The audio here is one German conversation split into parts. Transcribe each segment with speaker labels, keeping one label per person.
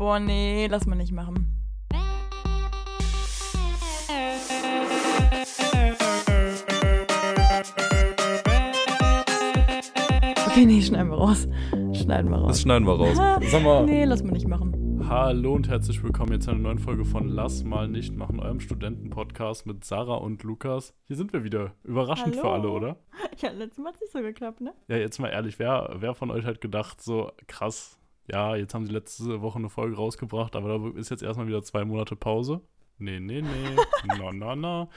Speaker 1: Boah, nee, lass mal nicht machen. Okay, nee, schneiden wir raus. Schneiden wir raus.
Speaker 2: Das schneiden wir raus. Sag mal.
Speaker 1: Nee, lass mal nicht machen.
Speaker 2: Hallo und herzlich willkommen jetzt zu einer neuen Folge von Lass mal nicht machen, eurem Studentenpodcast mit Sarah und Lukas. Hier sind wir wieder. Überraschend
Speaker 1: Hallo.
Speaker 2: für alle, oder?
Speaker 1: Ja, letztes Mal hat es nicht so geklappt, ne?
Speaker 2: Ja, jetzt mal ehrlich, wer, wer von euch hat gedacht, so krass, ja, jetzt haben sie letzte Woche eine Folge rausgebracht, aber da ist jetzt erstmal wieder zwei Monate Pause? Nee, nee, nee. na, na, na.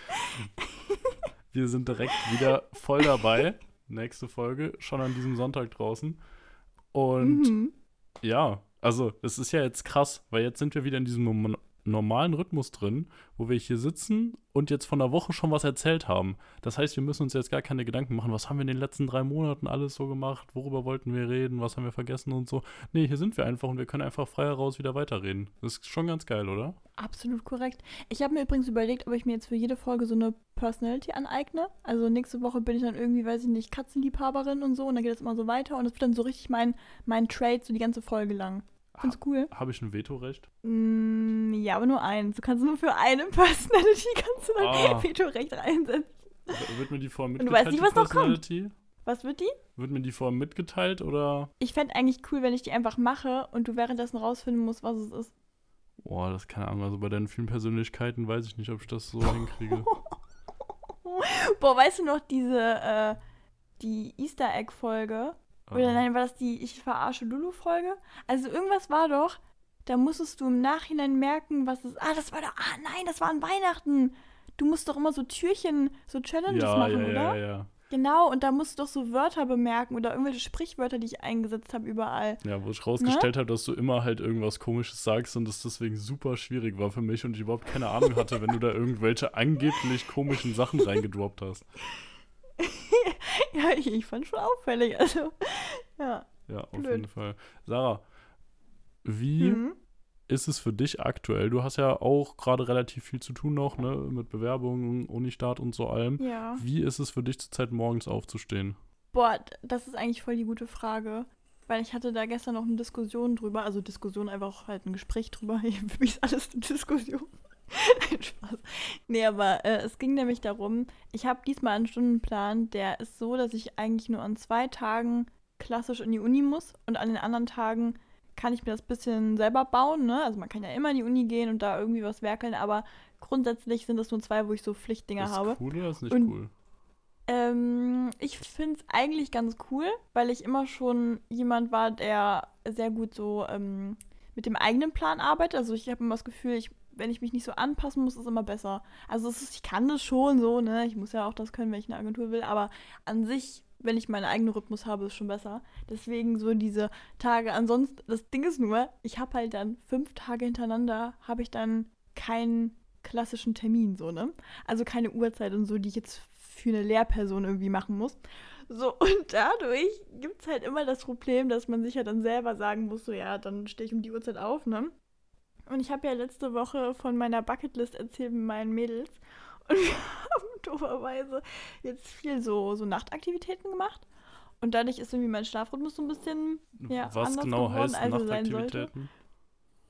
Speaker 2: Wir sind direkt wieder voll dabei. Nächste Folge, schon an diesem Sonntag draußen. Und
Speaker 1: Mhm.
Speaker 2: ja, also es ist ja jetzt krass, weil jetzt sind wir wieder in diesem norm- normalen Rhythmus drin, wo wir hier sitzen und jetzt von der Woche schon was erzählt haben. Das heißt, wir müssen uns jetzt gar keine Gedanken machen, was haben wir in den letzten drei Monaten alles so gemacht, worüber wollten wir reden, was haben wir vergessen und so. Nee, hier sind wir einfach und wir können einfach frei heraus wieder weiterreden. Das ist schon ganz geil, oder?
Speaker 1: Absolut korrekt. Ich habe mir übrigens überlegt, ob ich mir jetzt für jede Folge so eine Personality aneigne. Also nächste Woche bin ich dann irgendwie, weiß ich nicht, Katzenliebhaberin und so und dann geht es immer so weiter und es wird dann so richtig mein, mein Trade so die ganze Folge lang. Findest du cool?
Speaker 2: Habe ich ein Vetorecht?
Speaker 1: Mm, ja, aber nur eins. Du kannst nur für eine Personality kannst du
Speaker 2: Ah.
Speaker 1: Vetorecht reinsetzen.
Speaker 2: Wird mir die vorher
Speaker 1: Und du
Speaker 2: mitgeteilt,
Speaker 1: weißt nicht, was noch kommt. Was wird die?
Speaker 2: Wird mir die vorher mitgeteilt oder?
Speaker 1: Ich fände eigentlich cool, wenn ich die einfach mache und du währenddessen rausfinden musst, was es ist.
Speaker 2: Boah, das keine Ahnung. Also bei deinen vielen Persönlichkeiten weiß ich nicht, ob ich das so hinkriege.
Speaker 1: Boah, weißt du noch diese, äh, die Easter Egg-Folge? Oder nein, war das die Ich verarsche Lulu-Folge? Also irgendwas war doch, da musstest du im Nachhinein merken, was es. Ah, das war doch. Ah, nein, das war an Weihnachten. Du musst doch immer so Türchen, so Challenges
Speaker 2: ja,
Speaker 1: machen,
Speaker 2: ja,
Speaker 1: oder?
Speaker 2: ja, ja.
Speaker 1: Genau, und da musst du doch so Wörter bemerken oder irgendwelche Sprichwörter, die ich eingesetzt habe, überall.
Speaker 2: Ja, wo ich
Speaker 1: Ne?
Speaker 2: rausgestellt habe, dass du immer halt irgendwas Komisches sagst und es deswegen super schwierig war für mich und ich überhaupt keine Ahnung hatte, wenn du da irgendwelche angeblich komischen Sachen reingedroppt hast.
Speaker 1: Ja, ich, ich fand schon auffällig. Also, ja.
Speaker 2: Ja, auf
Speaker 1: Blöd.
Speaker 2: jeden Fall. Sarah, wie
Speaker 1: Mhm.
Speaker 2: ist es für dich aktuell? Du hast ja auch gerade relativ viel zu tun noch, ne, mit Bewerbungen, Unistart und so allem.
Speaker 1: Ja.
Speaker 2: Wie ist es für dich zurzeit morgens aufzustehen?
Speaker 1: Boah, das ist eigentlich voll die gute Frage. Weil ich hatte da gestern noch eine Diskussion drüber, also Diskussion einfach halt ein Gespräch drüber. Für mich ist alles eine Diskussion. Spaß. Nee, aber äh, es ging nämlich darum, ich habe diesmal einen Stundenplan, der ist so, dass ich eigentlich nur an zwei Tagen klassisch in die Uni muss und an den anderen Tagen kann ich mir das bisschen selber bauen, ne? Also man kann ja immer in die Uni gehen und da irgendwie was werkeln, aber grundsätzlich sind das nur zwei, wo ich so Pflichtdinger
Speaker 2: ist
Speaker 1: habe.
Speaker 2: cool oder ist nicht
Speaker 1: Und-
Speaker 2: cool?
Speaker 1: Ähm, ich finde es eigentlich ganz cool, weil ich immer schon jemand war, der sehr gut so ähm, mit dem eigenen Plan arbeitet. Also ich habe immer das Gefühl, ich, wenn ich mich nicht so anpassen muss, ist immer besser. Also ist, ich kann das schon so, ne? Ich muss ja auch das können, wenn ich eine Agentur will, aber an sich, wenn ich meinen eigenen Rhythmus habe, ist schon besser. Deswegen so diese Tage. Ansonsten, das Ding ist nur, ich habe halt dann fünf Tage hintereinander, habe ich dann keinen klassischen Termin, so, ne? Also keine Uhrzeit und so, die ich jetzt für eine Lehrperson irgendwie machen muss. So, und dadurch gibt es halt immer das Problem, dass man sich ja dann selber sagen muss, so ja, dann stehe ich um die Uhrzeit auf, ne? Und ich habe ja letzte Woche von meiner Bucketlist erzählt mit meinen Mädels. Und wir haben dooferweise jetzt viel so, so Nachtaktivitäten gemacht. Und dadurch ist irgendwie mein Schlafrhythmus so ein bisschen, ja,
Speaker 2: Was
Speaker 1: anders
Speaker 2: genau
Speaker 1: geworden,
Speaker 2: heißt
Speaker 1: als er sein sollte.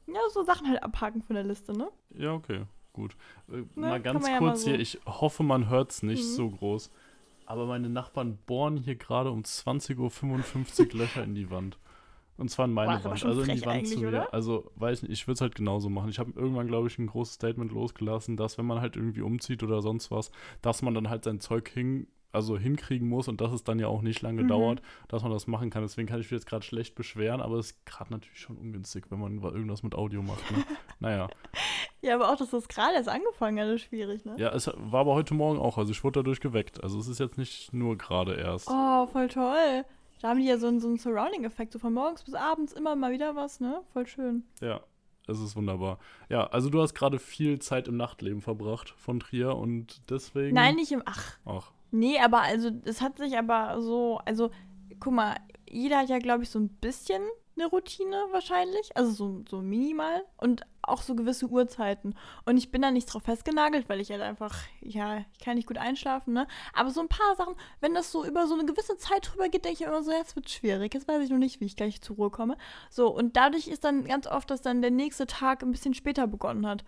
Speaker 1: Ja, so Sachen halt abhaken von der Liste, ne?
Speaker 2: Ja, okay, gut. Äh,
Speaker 1: Ne,
Speaker 2: mal ganz
Speaker 1: man ja mal
Speaker 2: kurz
Speaker 1: so.
Speaker 2: hier, ich hoffe, man hört es nicht
Speaker 1: Mhm.
Speaker 2: so groß. Aber meine Nachbarn bohren hier gerade um 20.55 Uhr Löcher in die Wand. Und zwar in meine
Speaker 1: Boah,
Speaker 2: Wand, also in die Wand zu mir.
Speaker 1: oder?
Speaker 2: Also, weiß nicht, ich würde es halt genauso machen. Ich habe irgendwann, glaube ich, ein großes Statement losgelassen, dass wenn man halt irgendwie umzieht oder sonst was, dass man dann halt sein Zeug hin, also hinkriegen muss und dass es dann ja auch nicht lange
Speaker 1: Mhm.
Speaker 2: dauert, dass man das machen kann. Deswegen kann ich mich jetzt gerade schlecht beschweren, aber es ist gerade natürlich schon ungünstig, wenn man irgendwas mit Audio macht. Ne? naja.
Speaker 1: Ja, aber auch, dass das gerade erst angefangen hat, ist schwierig, ne?
Speaker 2: Ja, es war aber heute Morgen auch. Also ich wurde dadurch geweckt. Also es ist jetzt nicht nur gerade erst.
Speaker 1: Oh, voll toll. Da haben die ja so einen, so einen Surrounding-Effekt, so von morgens bis abends immer mal wieder was, ne? Voll schön.
Speaker 2: Ja, es ist wunderbar. Ja, also du hast gerade viel Zeit im Nachtleben verbracht von Trier und deswegen.
Speaker 1: Nein, nicht im. Ach,
Speaker 2: Ach,
Speaker 1: nee, aber also, es hat sich aber so. Also, guck mal, jeder hat ja, glaube ich, so ein bisschen eine Routine wahrscheinlich, also so, so minimal und auch so gewisse Uhrzeiten. Und ich bin da nicht drauf festgenagelt, weil ich halt einfach, ja, ich kann nicht gut einschlafen, ne? Aber so ein paar Sachen, wenn das so über so eine gewisse Zeit drüber geht, denke ich immer so, ja, es wird schwierig. Jetzt weiß ich noch nicht, wie ich gleich zur Ruhe komme. So, und dadurch ist dann ganz oft, dass dann der nächste Tag ein bisschen später begonnen hat.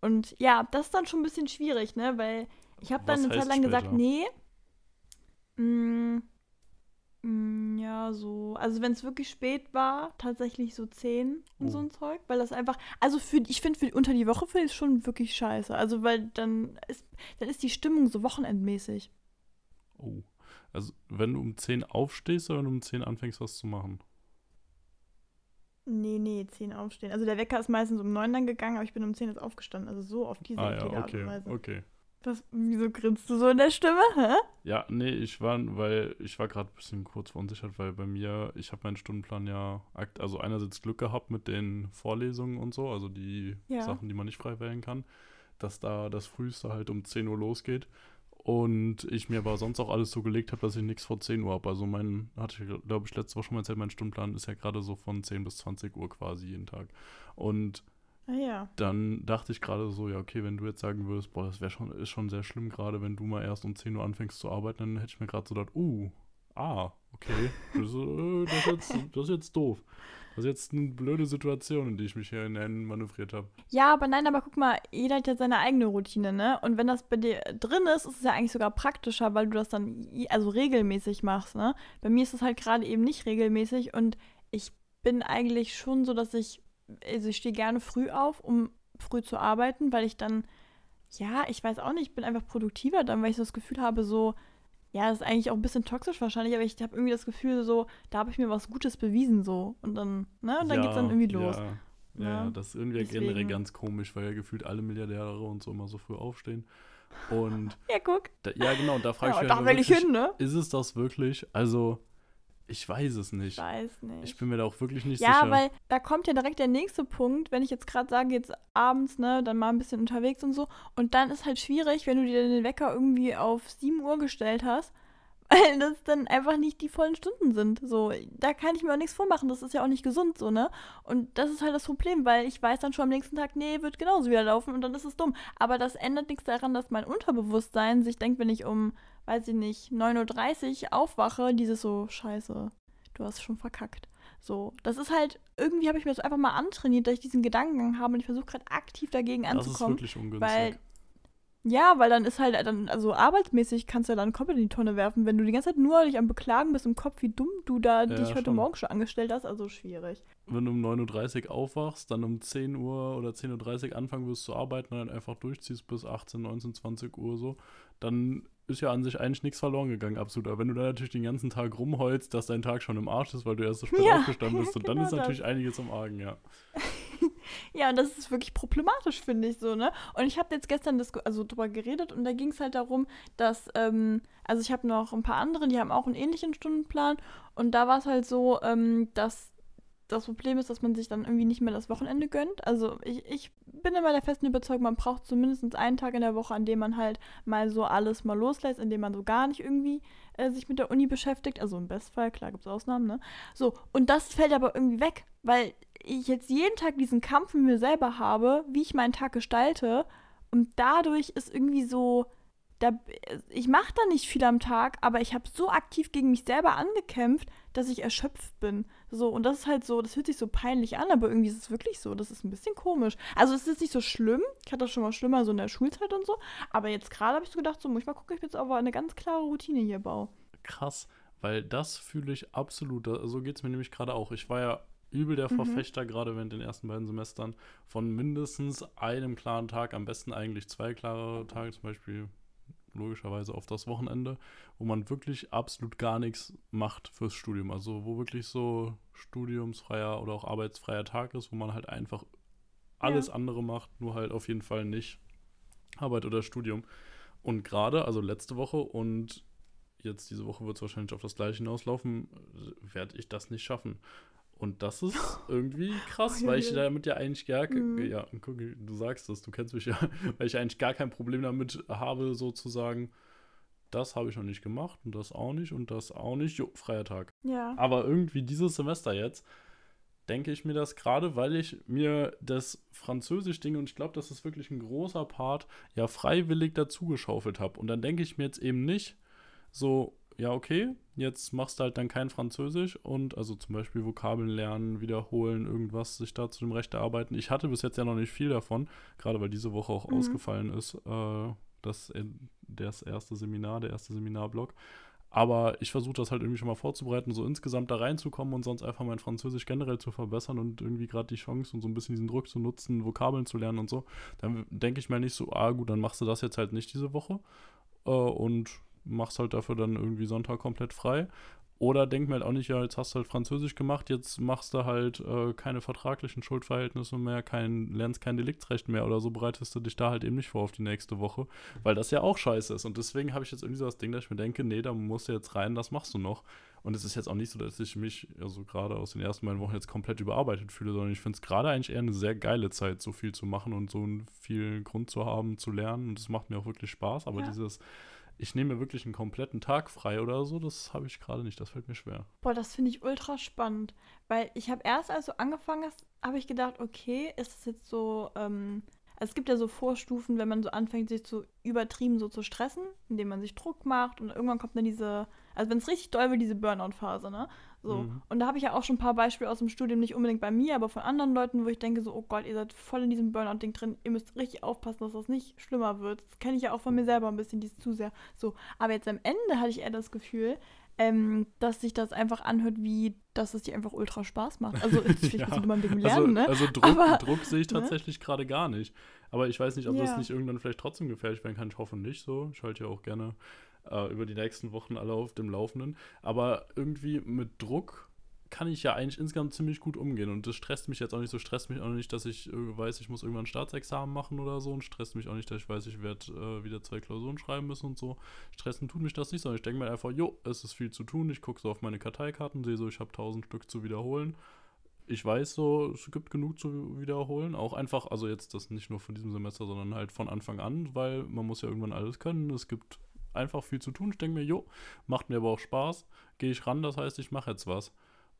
Speaker 1: Und ja, das ist dann schon ein bisschen schwierig, ne? Weil ich habe dann eine Zeit lang gesagt,
Speaker 2: später?
Speaker 1: nee. Mm, mm, ja, so. Also wenn es wirklich spät war, tatsächlich so 10 und
Speaker 2: Oh.
Speaker 1: so ein Zeug. Weil das einfach, also für, ich finde, für unter die Woche finde ich es schon wirklich scheiße. Also weil dann ist, dann ist die Stimmung so wochenendmäßig.
Speaker 2: Oh. Also, wenn du um 10 aufstehst oder wenn du um 10 anfängst, was zu machen?
Speaker 1: Nee, nee, 10 aufstehen. Also der Wecker ist meistens um 9 dann gegangen, aber ich bin um 10 jetzt aufgestanden. Also so auf diese
Speaker 2: Ah ja,
Speaker 1: Art und
Speaker 2: okay,
Speaker 1: Weise.
Speaker 2: okay.
Speaker 1: Was, wieso grinst du so in der Stimme? Hä?
Speaker 2: Ja, nee, ich war, weil ich war gerade ein bisschen kurz verunsichert, weil bei mir, ich habe meinen Stundenplan ja, also einerseits Glück gehabt mit den Vorlesungen und so, also die
Speaker 1: Ja.
Speaker 2: Sachen, die man nicht frei wählen kann, dass da das Frühste halt um 10 Uhr losgeht. Und ich mir aber sonst auch alles so gelegt habe, dass ich nichts vor 10 Uhr habe. Also mein, hatte ich glaube ich letzte Woche schon mal erzählt, mein Stundenplan ist ja gerade so von 10 bis 20 Uhr quasi jeden Tag. Und
Speaker 1: Ah ja.
Speaker 2: dann dachte ich gerade so, ja, okay, wenn du jetzt sagen würdest, boah, das wäre schon, ist schon sehr schlimm, gerade wenn du mal erst um 10 Uhr anfängst zu arbeiten, dann hätte ich mir gerade so gedacht, uh, ah, okay, das, äh, das, ist jetzt, das ist jetzt doof. Das ist jetzt eine blöde Situation, in die ich mich hier hinein manövriert habe.
Speaker 1: Ja, aber nein, aber guck mal, jeder hat ja seine eigene Routine, ne? Und wenn das bei dir drin ist, ist es ja eigentlich sogar praktischer, weil du das dann also regelmäßig machst, ne? Bei mir ist es halt gerade eben nicht regelmäßig und ich bin eigentlich schon so, dass ich, also ich stehe gerne früh auf, um früh zu arbeiten, weil ich dann, ja, ich weiß auch nicht, ich bin einfach produktiver dann, weil ich so das Gefühl habe, so, ja, das ist eigentlich auch ein bisschen toxisch wahrscheinlich, aber ich habe irgendwie das Gefühl, so, da habe ich mir was Gutes bewiesen, so. Und dann, ne? Und dann geht's dann irgendwie los.
Speaker 2: Ja, ja,
Speaker 1: Ja,
Speaker 2: ja, das ist irgendwie generell
Speaker 1: deswegen.
Speaker 2: ganz komisch, weil ja gefühlt alle Milliardäre und so immer so früh aufstehen. Und
Speaker 1: Ja, guck.
Speaker 2: da, ja, genau, und da frage
Speaker 1: Ja,
Speaker 2: ich mich
Speaker 1: da
Speaker 2: halt
Speaker 1: will ich
Speaker 2: wirklich,
Speaker 1: hin, ne?
Speaker 2: ist es das wirklich? Also, ich weiß es
Speaker 1: Ich
Speaker 2: nicht.
Speaker 1: weiß nicht.
Speaker 2: Ich bin mir da auch wirklich nicht
Speaker 1: ja,
Speaker 2: sicher.
Speaker 1: weil da kommt ja direkt der nächste Punkt, wenn ich jetzt gerade sage, jetzt abends, ne, dann mal ein bisschen unterwegs und so. Und dann ist halt schwierig, wenn du dir den Wecker irgendwie auf 7 Uhr gestellt hast, weil das dann einfach nicht die vollen Stunden sind. So, da kann ich mir auch nichts vormachen. Das ist ja auch nicht gesund, so, ne? Und das ist halt das Problem, weil ich weiß dann schon am nächsten Tag, nee, wird genauso wieder laufen und dann ist es dumm. Aber das ändert nichts daran, dass mein Unterbewusstsein sich denkt, wenn ich um, weiß ich nicht, 9.30 Uhr aufwache, dieses so, scheiße, du hast schon verkackt. So, das ist halt, irgendwie habe ich mir das einfach mal antrainiert, dass ich diesen Gedankengang habe und ich versuche gerade aktiv dagegen
Speaker 2: das ist
Speaker 1: anzukommen.
Speaker 2: wirklich ungünstig.
Speaker 1: weil- Ja, weil dann ist halt, dann, also arbeitsmäßig kannst du ja dann komplett in die Tonne werfen, wenn du die ganze Zeit nur dich am Beklagen bist im Kopf, wie dumm du da
Speaker 2: Ja,
Speaker 1: dich heute
Speaker 2: schon.
Speaker 1: Morgen schon angestellt hast, also schwierig.
Speaker 2: wenn du um 9.30 Uhr aufwachst, dann um 10 Uhr oder 10.30 Uhr anfangen wirst zu arbeiten und dann einfach durchziehst bis 18, 19, 20 Uhr so, dann ist ja an sich eigentlich nichts verloren gegangen, absolut. Aber wenn du dann natürlich den ganzen Tag rumheulst, dass dein Tag schon im Arsch ist, weil du erst so spät
Speaker 1: Ja,
Speaker 2: aufgestanden bist, und dann
Speaker 1: genau
Speaker 2: ist natürlich
Speaker 1: das.
Speaker 2: einiges im Argen, ja.
Speaker 1: Ja, und das ist wirklich problematisch, finde ich so, ne? Und ich habe jetzt gestern das, also drüber geredet und da ging es halt darum, dass, ähm, also ich habe noch ein paar andere, die haben auch einen ähnlichen Stundenplan und da war es halt so, ähm, dass das Problem ist, dass man sich dann irgendwie nicht mehr das Wochenende gönnt. Also ich, ich bin immer der festen Überzeugung, man braucht zumindest einen Tag in der Woche, an dem man halt mal so alles mal loslässt, in dem man so gar nicht irgendwie äh, sich mit der Uni beschäftigt. Also im Bestfall, klar gibt es Ausnahmen, ne? So, und das fällt aber irgendwie weg, weil ich jetzt jeden Tag diesen Kampf mit mir selber habe, wie ich meinen Tag gestalte. Und dadurch ist irgendwie so, da, ich mache da nicht viel am Tag, aber ich habe so aktiv gegen mich selber angekämpft, dass ich erschöpft bin. So, und das ist halt so, das hört sich so peinlich an, aber irgendwie ist es wirklich so. Das ist ein bisschen komisch. Also es ist nicht so schlimm. Ich hatte das schon mal schlimmer so in der Schulzeit und so. Aber jetzt gerade habe ich so gedacht, so muss ich mal gucken, ich jetzt aber eine ganz klare Routine hier baue.
Speaker 2: Krass, weil das fühle ich absolut. So geht es mir nämlich gerade auch. Ich war ja übel der
Speaker 1: Mhm.
Speaker 2: Verfechter, gerade während den ersten beiden Semestern, von mindestens einem klaren Tag, am besten eigentlich zwei klare Tage, zum Beispiel logischerweise auf das Wochenende, wo man wirklich absolut gar nichts macht fürs Studium. Also wo wirklich so studiumsfreier oder auch arbeitsfreier Tag ist, wo man halt einfach alles andere macht, nur halt auf jeden Fall nicht Arbeit oder Studium. Und gerade, also letzte Woche und jetzt diese Woche wird es wahrscheinlich auf das gleiche hinauslaufen, werde ich das nicht schaffen. Und das ist irgendwie krass, weil ich damit ja eigentlich gar,
Speaker 1: Mhm.
Speaker 2: ja, guck, du sagst es, du kennst mich ja, weil ich eigentlich gar kein Problem damit habe, sozusagen, das habe ich noch nicht gemacht und das auch nicht und das auch nicht, jo, freier Tag.
Speaker 1: Ja.
Speaker 2: Aber irgendwie dieses Semester jetzt denke ich mir das gerade, weil ich mir das Französisch-Ding, und ich glaube, das ist wirklich ein großer Part, ja freiwillig dazugeschaufelt habe. Und dann denke ich mir jetzt eben nicht so, ja, okay, jetzt machst du halt dann kein Französisch und also zum Beispiel Vokabeln lernen, wiederholen, irgendwas, sich da zu dem Recht erarbeiten. Ich hatte bis jetzt ja noch nicht viel davon, gerade weil diese Woche auch mhm. ausgefallen ist, äh, das, das erste Seminar, der erste Seminarblock. Aber ich versuche das halt irgendwie schon mal vorzubereiten, so insgesamt da reinzukommen und sonst einfach mein Französisch generell zu verbessern und irgendwie gerade die Chance und so ein bisschen diesen Druck zu nutzen, Vokabeln zu lernen und so. Dann denke ich mir nicht so, ah gut, dann machst du das jetzt halt nicht diese Woche äh, und machst halt dafür dann irgendwie Sonntag komplett frei. Oder denk mir halt auch nicht, ja, jetzt hast du halt Französisch gemacht, jetzt machst du halt äh, keine vertraglichen Schuldverhältnisse mehr, kein, lernst kein Deliktsrecht mehr oder so, bereitest du dich da halt eben nicht vor auf die nächste Woche, weil das ja auch scheiße ist. Und deswegen habe ich jetzt irgendwie so das Ding, dass ich mir denke, nee, da musst du jetzt rein, das machst du noch. Und es ist jetzt auch nicht so, dass ich mich, also gerade aus den ersten beiden Wochen jetzt komplett überarbeitet fühle, sondern ich finde es gerade eigentlich eher eine sehr geile Zeit, so viel zu machen und so viel Grund zu haben, zu lernen. Und es macht mir auch wirklich Spaß, aber ja. dieses ich nehme mir wirklich einen kompletten Tag frei oder so, das habe ich gerade nicht, das fällt mir schwer.
Speaker 1: Boah, das finde ich ultra spannend, weil ich habe erst, als du angefangen hast, habe ich gedacht, okay, ist es jetzt so, ähm, also es gibt ja so Vorstufen, wenn man so anfängt, sich zu übertrieben so zu stressen, indem man sich Druck macht und irgendwann kommt dann diese, also wenn es richtig doll wird, diese Burnout-Phase, ne? So. Mhm. Und da habe ich ja auch schon ein paar Beispiele aus dem Studium, nicht unbedingt bei mir, aber von anderen Leuten, wo ich denke so, oh Gott, ihr seid voll in diesem Burnout-Ding drin, ihr müsst richtig aufpassen, dass das nicht schlimmer wird. Das kenne ich ja auch von mir selber ein bisschen, dies zu sehr. So. Aber jetzt am Ende hatte ich eher das Gefühl, ähm, dass sich das einfach anhört, wie dass es dir einfach ultra Spaß macht. Also ich ja. bisschen Lernen,
Speaker 2: also, ne? Also Druck, Aber, Druck sehe ich ne? tatsächlich ne? gerade gar nicht. Aber ich weiß nicht, ob ja. das nicht irgendwann vielleicht trotzdem gefährlich werden kann. Ich hoffe nicht so. Ich halte ja auch gerne äh, über die nächsten Wochen alle auf dem Laufenden. Aber irgendwie mit Druck kann ich ja eigentlich insgesamt ziemlich gut umgehen. Und das stresst mich jetzt auch nicht so, stresst mich auch nicht, dass ich äh, weiß, ich muss irgendwann ein Staatsexamen machen oder so. Und stresst mich auch nicht, dass ich weiß, ich werde äh, wieder zwei Klausuren schreiben müssen und so. Stressen tut mich das nicht, sondern ich denke mir einfach, jo, es ist viel zu tun. Ich gucke so auf meine Karteikarten, sehe so, ich habe tausend Stück zu wiederholen. Ich weiß so, es gibt genug zu wiederholen. Auch einfach, also jetzt das nicht nur von diesem Semester, sondern halt von Anfang an, weil man muss ja irgendwann alles können. Es gibt einfach viel zu tun. Ich denke mir, jo, macht mir aber auch Spaß. Gehe ich ran, das heißt, ich mache jetzt was.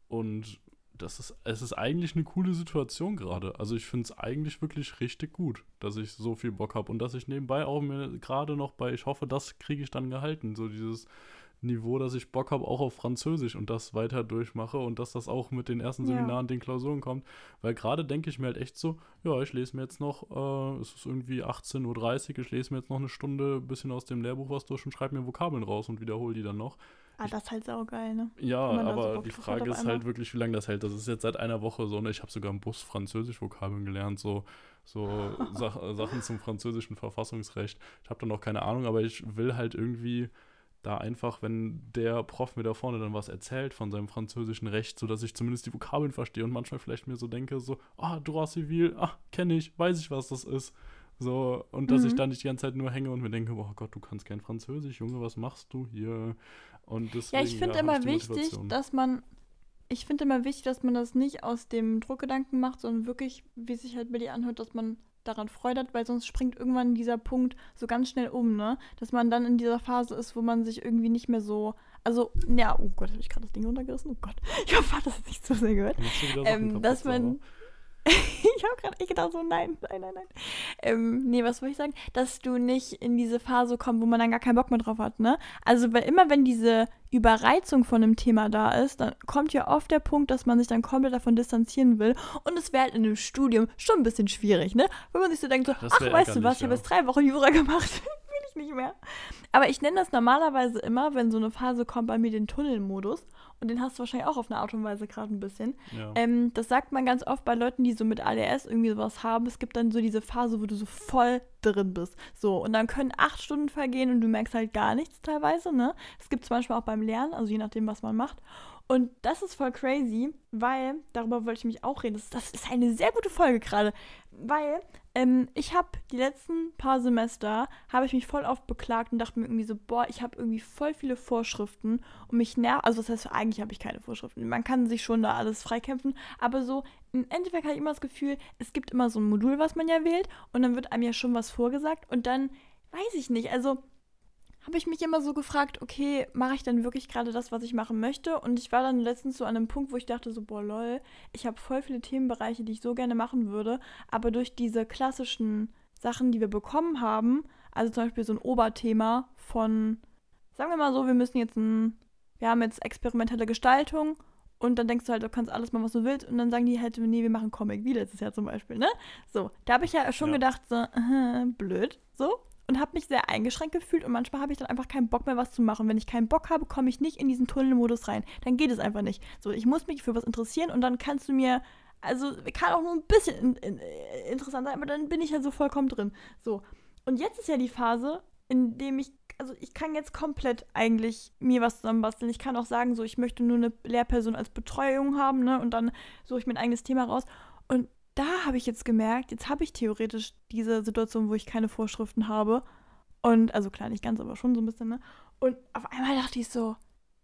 Speaker 2: Und das ist, es ist eigentlich eine coole Situation gerade. Also ich finde es eigentlich wirklich richtig gut, dass ich so viel Bock habe und dass ich nebenbei auch mir gerade noch bei, ich hoffe, das kriege ich dann gehalten, so dieses Niveau, dass ich Bock habe, auch auf Französisch und das weiter durchmache und dass das auch mit den ersten Seminaren, ja. den Klausuren kommt. Weil gerade denke ich mir halt echt so, ja, ich lese mir jetzt noch, äh, es ist irgendwie 18.30 Uhr, ich lese mir jetzt noch eine Stunde ein bisschen aus dem Lehrbuch was durch und schreibe mir Vokabeln raus und wiederhole die dann noch.
Speaker 1: Ah, das ist halt saugeil, ne?
Speaker 2: Ja, aber so die Frage ist halt wirklich, wie lange das hält. Das ist jetzt seit einer Woche so, ne? Ich habe sogar im Bus Französisch-Vokabeln gelernt, so, so Sach Sachen zum französischen Verfassungsrecht. Ich habe da noch keine Ahnung, aber ich will halt irgendwie da einfach, wenn der Prof mir da vorne dann was erzählt von seinem französischen Recht, sodass ich zumindest die Vokabeln verstehe und manchmal vielleicht mir so denke, so, ah, droit civil, ah, kenne ich, weiß ich, was das ist. So, und dass mhm. ich dann nicht die ganze Zeit nur hänge und mir denke, oh Gott, du kannst kein Französisch, Junge, was machst du hier? Und deswegen,
Speaker 1: ja, ich finde ja, immer wichtig, dass man, ich finde immer wichtig, dass man das nicht aus dem Druckgedanken macht, sondern wirklich, wie sich halt bei dir anhört, dass man daran Freude hat, weil sonst springt irgendwann dieser Punkt so ganz schnell um, ne? Dass man dann in dieser Phase ist, wo man sich irgendwie nicht mehr so. Also, ja, oh Gott, habe ich gerade das Ding runtergerissen? Oh Gott. Ich hoffe, das ist nicht so sehr gehört. Ähm, dass man. ich habe gerade echt gedacht, so nein, nein, nein, nein. Ähm, nee, was wollte ich sagen? Dass du nicht in diese Phase kommst, wo man dann gar keinen Bock mehr drauf hat, ne? Also, weil immer wenn diese Überreizung von einem Thema da ist, dann kommt ja oft der Punkt, dass man sich dann komplett davon distanzieren will. Und es wäre halt in einem Studium schon ein bisschen schwierig, ne? Wenn man sich so denkt, so, ach, weißt du was, ich habe jetzt drei Wochen Jura gemacht. ich nicht mehr. Aber ich nenne das normalerweise immer, wenn so eine Phase kommt, bei mir den Tunnelmodus und den hast du wahrscheinlich auch auf eine Art und Weise gerade ein bisschen. Ja. Ähm, das sagt man ganz oft bei Leuten, die so mit ADS irgendwie sowas haben. Es gibt dann so diese Phase, wo du so voll drin bist. So, und dann können acht Stunden vergehen und du merkst halt gar nichts teilweise, ne? Es gibt zum Beispiel auch beim Lernen, also je nachdem, was man macht. Und das ist voll crazy, weil, darüber wollte ich mich auch reden, das, das ist eine sehr gute Folge gerade, weil ähm, ich habe die letzten paar Semester, habe ich mich voll oft beklagt und dachte mir irgendwie so, boah, ich habe irgendwie voll viele Vorschriften und mich nervt, also das heißt, eigentlich habe ich keine Vorschriften, man kann sich schon da alles freikämpfen, aber so im Endeffekt habe ich immer das Gefühl, es gibt immer so ein Modul, was man ja wählt und dann wird einem ja schon was vorgesagt und dann, weiß ich nicht, also habe ich mich immer so gefragt, okay, mache ich denn wirklich gerade das, was ich machen möchte? Und ich war dann letztens so an einem Punkt, wo ich dachte so, boah, lol, ich habe voll viele Themenbereiche, die ich so gerne machen würde, aber durch diese klassischen Sachen, die wir bekommen haben, also zum Beispiel so ein Oberthema von, sagen wir mal so, wir müssen jetzt ein, wir haben jetzt experimentelle Gestaltung und dann denkst du halt, du kannst alles machen, was du willst. Und dann sagen die halt, nee, wir machen Comic, wie letztes Jahr zum Beispiel, ne? So, da habe ich ja schon ja. gedacht, so, äh, blöd, so. Und habe mich sehr eingeschränkt gefühlt und manchmal habe ich dann einfach keinen Bock mehr, was zu machen. Wenn ich keinen Bock habe, komme ich nicht in diesen Tunnelmodus rein. Dann geht es einfach nicht. So, ich muss mich für was interessieren und dann kannst du mir, also kann auch nur ein bisschen in, in, äh, interessant sein, aber dann bin ich ja so vollkommen drin. So. Und jetzt ist ja die Phase, in dem ich also ich kann jetzt komplett eigentlich mir was zusammenbasteln. Ich kann auch sagen, so ich möchte nur eine Lehrperson als Betreuung haben, ne? Und dann suche ich mir ein eigenes Thema raus. Und da habe ich jetzt gemerkt, jetzt habe ich theoretisch diese Situation, wo ich keine Vorschriften habe. Und, also klar, nicht ganz, aber schon so ein bisschen, ne? Und auf einmal dachte ich so,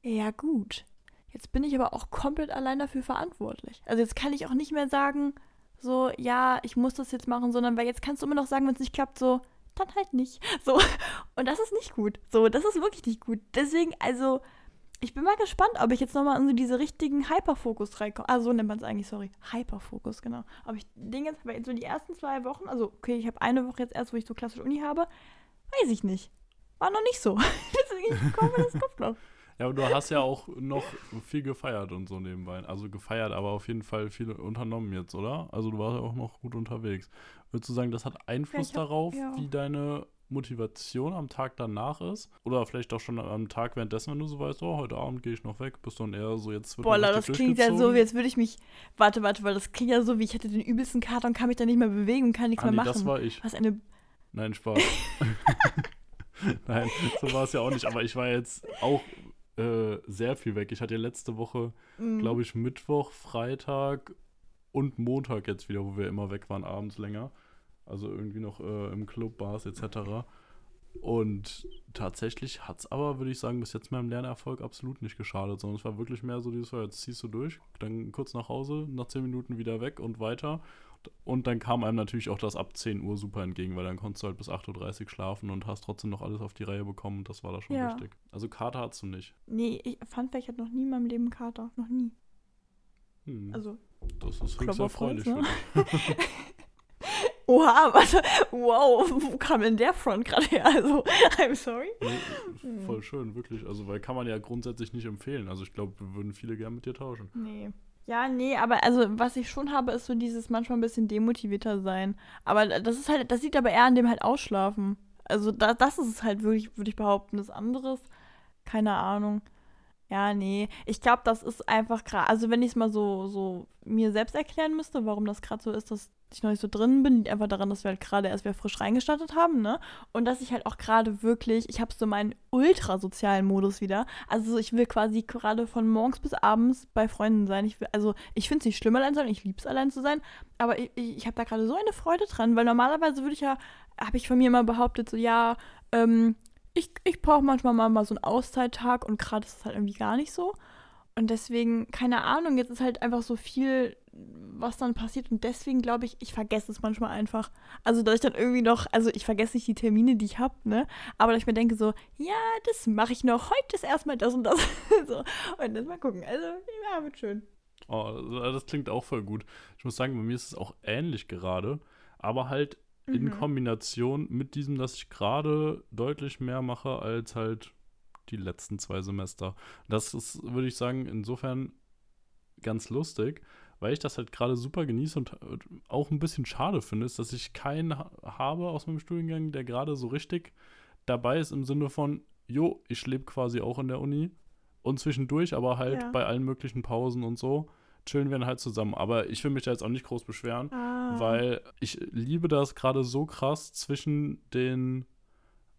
Speaker 1: ja gut. Jetzt bin ich aber auch komplett allein dafür verantwortlich. Also jetzt kann ich auch nicht mehr sagen, so, ja, ich muss das jetzt machen, sondern weil jetzt kannst du immer noch sagen, wenn es nicht klappt, so, dann halt nicht. So. Und das ist nicht gut. So, das ist wirklich nicht gut. Deswegen, also, ich bin mal gespannt, ob ich jetzt nochmal in so diese richtigen Hyperfokus reinkomme. Ah, so nennt man es eigentlich, sorry. Hyperfokus, genau. Ob ich den jetzt, weil so die ersten zwei Wochen, also, okay, ich habe eine Woche jetzt erst, wo ich so klassisch Uni habe, weiß ich nicht. War noch nicht so. Deswegen komme das kommt noch.
Speaker 2: Ja, aber du hast ja auch noch viel gefeiert und so nebenbei. Also gefeiert, aber auf jeden Fall viel unternommen jetzt, oder? Also du warst ja auch noch gut unterwegs. Würdest du sagen, das hat Einfluss ja, hab, darauf, ja. wie deine Motivation am Tag danach ist? Oder vielleicht auch schon am Tag währenddessen, wenn du so weißt, oh, heute Abend gehe ich noch weg, bist du dann eher so jetzt
Speaker 1: Boah, das klingt ja so, wie jetzt würde ich mich. Warte, warte, weil das klingt ja so, wie ich hätte den übelsten Kater und kann mich dann nicht mehr bewegen und kann nichts Andi, mehr machen.
Speaker 2: Das war ich.
Speaker 1: Was eine.
Speaker 2: Nein, Spaß. Nein, so war es ja auch nicht. Aber ich war jetzt auch äh, sehr viel weg. Ich hatte ja letzte Woche, mhm. glaube ich, Mittwoch, Freitag und Montag jetzt wieder, wo wir immer weg waren, abends länger. Also irgendwie noch äh, im Club, Bars etc. Und tatsächlich hat es aber, würde ich sagen, bis jetzt meinem Lernerfolg absolut nicht geschadet, sondern es war wirklich mehr so dieses, jetzt ziehst du durch, dann kurz nach Hause, nach 10 Minuten wieder weg und weiter. Und dann kam einem natürlich auch das ab 10 Uhr super entgegen, weil dann konntest du halt bis 8.30 Uhr schlafen und hast trotzdem noch alles auf die Reihe bekommen und das war da schon ja. wichtig. Also Kater hast du nicht.
Speaker 1: Nee, ich fand, ich hatte noch nie in meinem Leben Kater. Noch nie.
Speaker 2: Hm. Also. Das ist höchst erfreulich ne?
Speaker 1: Oha, was, wow, wo kam denn der Front gerade her? Also, I'm sorry.
Speaker 2: Nee, voll schön, wirklich. Also, weil kann man ja grundsätzlich nicht empfehlen. Also, ich glaube, wir würden viele gerne mit dir tauschen.
Speaker 1: Nee. Ja, nee, aber also, was ich schon habe, ist so dieses manchmal ein bisschen demotivierter sein. Aber das ist halt, das liegt aber eher an dem halt Ausschlafen. Also, da, das ist es halt wirklich, würde ich behaupten. Das anderes, keine Ahnung. Ja, nee. Ich glaube, das ist einfach gerade, also wenn ich es mal so, so mir selbst erklären müsste, warum das gerade so ist, dass ich noch nicht so drin bin, liegt einfach daran, dass wir halt gerade erst wieder frisch reingestartet haben, ne? Und dass ich halt auch gerade wirklich, ich habe so meinen ultrasozialen Modus wieder. Also ich will quasi gerade von morgens bis abends bei Freunden sein. Ich will, also ich finde es nicht schlimm, allein zu sein, ich liebe es, allein zu sein, aber ich, ich habe da gerade so eine Freude dran, weil normalerweise würde ich ja, habe ich von mir immer behauptet, so ja, ähm, ich, ich brauche manchmal mal, so einen Auszeittag und gerade ist es halt irgendwie gar nicht so. Und deswegen, keine Ahnung, jetzt ist halt einfach so viel, was dann passiert. Und deswegen glaube ich, ich vergesse es manchmal einfach. Also, dass ich dann irgendwie noch, also ich vergesse nicht die Termine, die ich habe, ne? Aber dass ich mir denke so, ja, das mache ich noch. Heute ist erstmal das und das. so. Und dann mal gucken. Also, ja, wird schön.
Speaker 2: Oh, das klingt auch voll gut. Ich muss sagen, bei mir ist es auch ähnlich gerade. Aber halt in mhm. Kombination mit diesem, dass ich gerade deutlich mehr mache als halt die letzten zwei Semester. Das ist, würde ich sagen, insofern ganz lustig, weil ich das halt gerade super genieße und auch ein bisschen schade finde, ist, dass ich keinen habe aus meinem Studiengang, der gerade so richtig dabei ist im Sinne von, jo, ich lebe quasi auch in der Uni und zwischendurch, aber halt ja. bei allen möglichen Pausen und so chillen wir dann halt zusammen. Aber ich will mich da jetzt auch nicht groß beschweren, ah. weil ich liebe das gerade so krass zwischen den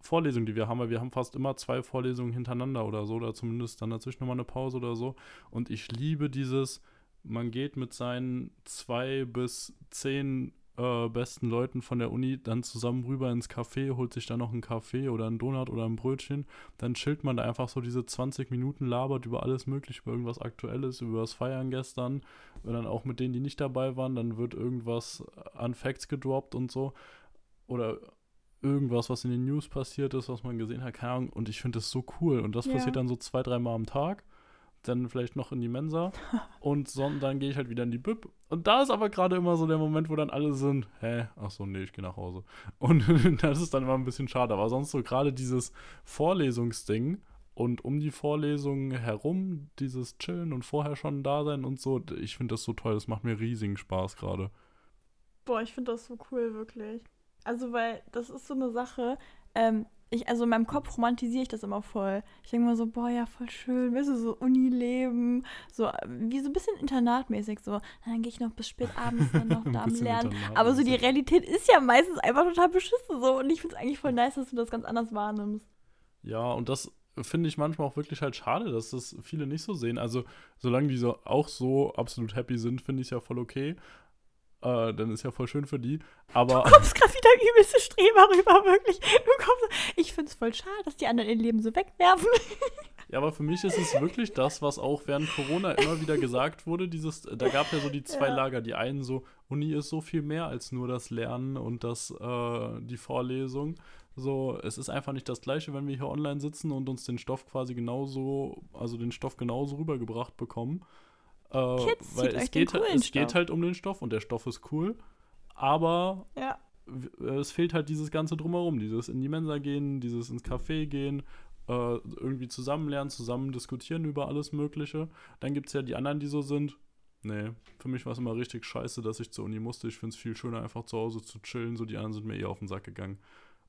Speaker 2: Vorlesungen, die wir haben, weil wir haben fast immer zwei Vorlesungen hintereinander oder so, oder zumindest dann dazwischen nochmal eine Pause oder so. Und ich liebe dieses, man geht mit seinen zwei bis zehn äh, besten Leuten von der Uni dann zusammen rüber ins Café, holt sich dann noch einen Kaffee oder einen Donut oder ein Brötchen. Dann chillt man da einfach so diese 20 Minuten, labert über alles Mögliche, über irgendwas Aktuelles, über das Feiern gestern. Und dann auch mit denen, die nicht dabei waren, dann wird irgendwas an Facts gedroppt und so. Oder irgendwas, was in den News passiert ist, was man gesehen hat, keine Ahnung. Und ich finde das so cool. Und das
Speaker 1: Ja.
Speaker 2: passiert dann so zwei, dreimal am Tag. Dann vielleicht noch in die Mensa. und so, dann gehe ich halt wieder in die Bib. Und da ist aber gerade immer so der Moment, wo dann alle sind, hä, ach so, nee, ich gehe nach Hause. Und das ist dann immer ein bisschen schade. Aber sonst so gerade dieses Vorlesungsding und um die Vorlesungen herum, dieses Chillen und vorher schon da sein und so, ich finde das so toll. Das macht mir riesigen Spaß gerade.
Speaker 1: Boah, ich finde das so cool, wirklich. Also, weil das ist so eine Sache, ähm, ich, also in meinem Kopf romantisiere ich das immer voll. Ich denke mal so, boah, ja, voll schön, weißt du, so Unileben, so wie so ein bisschen internatmäßig, so, dann gehe ich noch bis spät abends dann noch da am Lernen. Aber so die. Realität ist ja meistens einfach total beschissen so und ich finde es eigentlich voll nice, dass du das ganz anders wahrnimmst.
Speaker 2: Ja, und das finde ich manchmal auch wirklich halt schade, dass das viele nicht so sehen. Also, solange die so auch so absolut happy sind, finde ich es ja voll okay. Äh, dann ist ja voll schön für die. Aber
Speaker 1: Du kommst gerade wieder übelste Streber rüber, wirklich. Du kommst, ich finde es voll schade, dass die anderen ihr Leben so wegwerfen.
Speaker 2: Ja, aber für mich ist es wirklich das, was auch während Corona immer wieder gesagt wurde. Dieses, da gab ja so die zwei
Speaker 1: Ja.
Speaker 2: Lager. Die einen so, Uni ist so viel mehr als nur das Lernen und das, äh, die Vorlesung. So, es ist einfach nicht das Gleiche, wenn wir hier online sitzen und uns den Stoff quasi genauso, also den Stoff genauso rübergebracht bekommen. Äh,
Speaker 1: Kids,
Speaker 2: weil es geht,
Speaker 1: coolen
Speaker 2: es geht halt um den Stoff und der Stoff ist cool. Aber
Speaker 1: Ja.
Speaker 2: äh, es fehlt halt dieses ganze Drumherum, dieses in die Mensa gehen, dieses ins Café gehen, äh, irgendwie zusammen lernen, zusammen diskutieren über alles Mögliche. Dann gibt es ja die anderen, die so sind. Nee, für mich war es immer richtig scheiße, dass ich zur Uni musste. Ich finde es viel schöner, einfach zu Hause zu chillen. So, die anderen sind mir eher auf den Sack gegangen.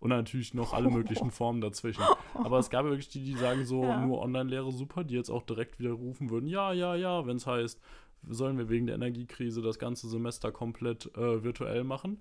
Speaker 2: Und natürlich noch alle möglichen Formen dazwischen. Aber es gab wirklich die, die sagen so,
Speaker 1: Ja.
Speaker 2: nur Online-Lehre super, die jetzt auch direkt wieder rufen würden, ja, ja, ja, wenn es heißt, sollen wir wegen der Energiekrise das ganze Semester komplett äh, virtuell machen.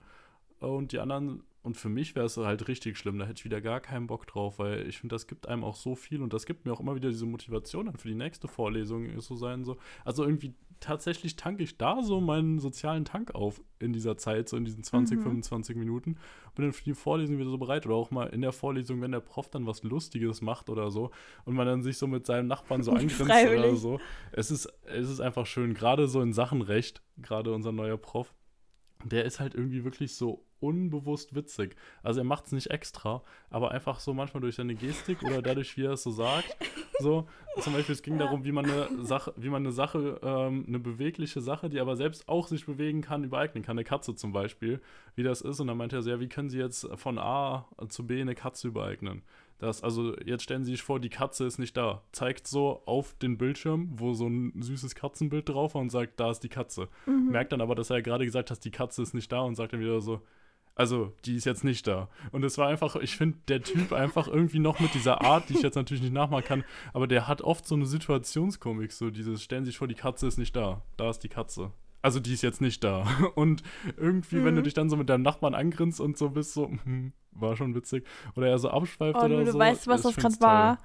Speaker 2: Und die anderen, und für mich wäre es halt richtig schlimm, da hätte ich wieder gar keinen Bock drauf, weil ich finde, das gibt einem auch so viel und das gibt mir auch immer wieder diese Motivation dann für die nächste Vorlesung so sein, so. Also irgendwie tatsächlich tanke ich da so meinen sozialen Tank auf in dieser Zeit, so in diesen 20,
Speaker 1: Mhm.
Speaker 2: 25 Minuten. Bin dann für die Vorlesung wieder so bereit oder auch mal in der Vorlesung, wenn der Prof dann was Lustiges macht oder so und man dann sich so mit seinem Nachbarn so angrinst oder so. Es ist, es ist einfach schön, gerade so in Sachen Recht, gerade unser neuer Prof, der ist halt irgendwie wirklich so unbewusst witzig. Also er macht es nicht extra, aber einfach so manchmal durch seine Gestik oder dadurch, wie er es so sagt. So, zum Beispiel, es ging darum, wie man eine Sache, wie man eine Sache, ähm, eine bewegliche Sache, die aber selbst auch sich bewegen kann, übereignen kann. Eine Katze zum Beispiel, wie das ist. Und dann meinte er so, ja, wie können Sie jetzt von A zu B eine Katze übereignen? Das, also jetzt stellen Sie sich vor, die Katze ist nicht da. Zeigt so auf den Bildschirm, wo so ein süßes Katzenbild drauf war und sagt, da ist die Katze.
Speaker 1: Mhm.
Speaker 2: Merkt dann aber, dass er gerade gesagt hat, die Katze ist nicht da und sagt dann wieder so, also, die ist jetzt nicht da. Und es war einfach, ich finde, der Typ einfach irgendwie noch mit dieser Art, die ich jetzt natürlich nicht nachmachen kann, aber der hat oft so eine Situationskomik, so dieses, stellen Sie sich vor, die Katze ist nicht da. Da ist die Katze. Also, die ist jetzt nicht da. Und irgendwie, wenn du
Speaker 1: Mhm.
Speaker 2: dich dann so mit deinem Nachbarn angrinst und so bist, so, hm, war schon witzig. Oder er so abschweift
Speaker 1: Oh,
Speaker 2: oder
Speaker 1: du, du
Speaker 2: so.
Speaker 1: weißt, was das gerade war.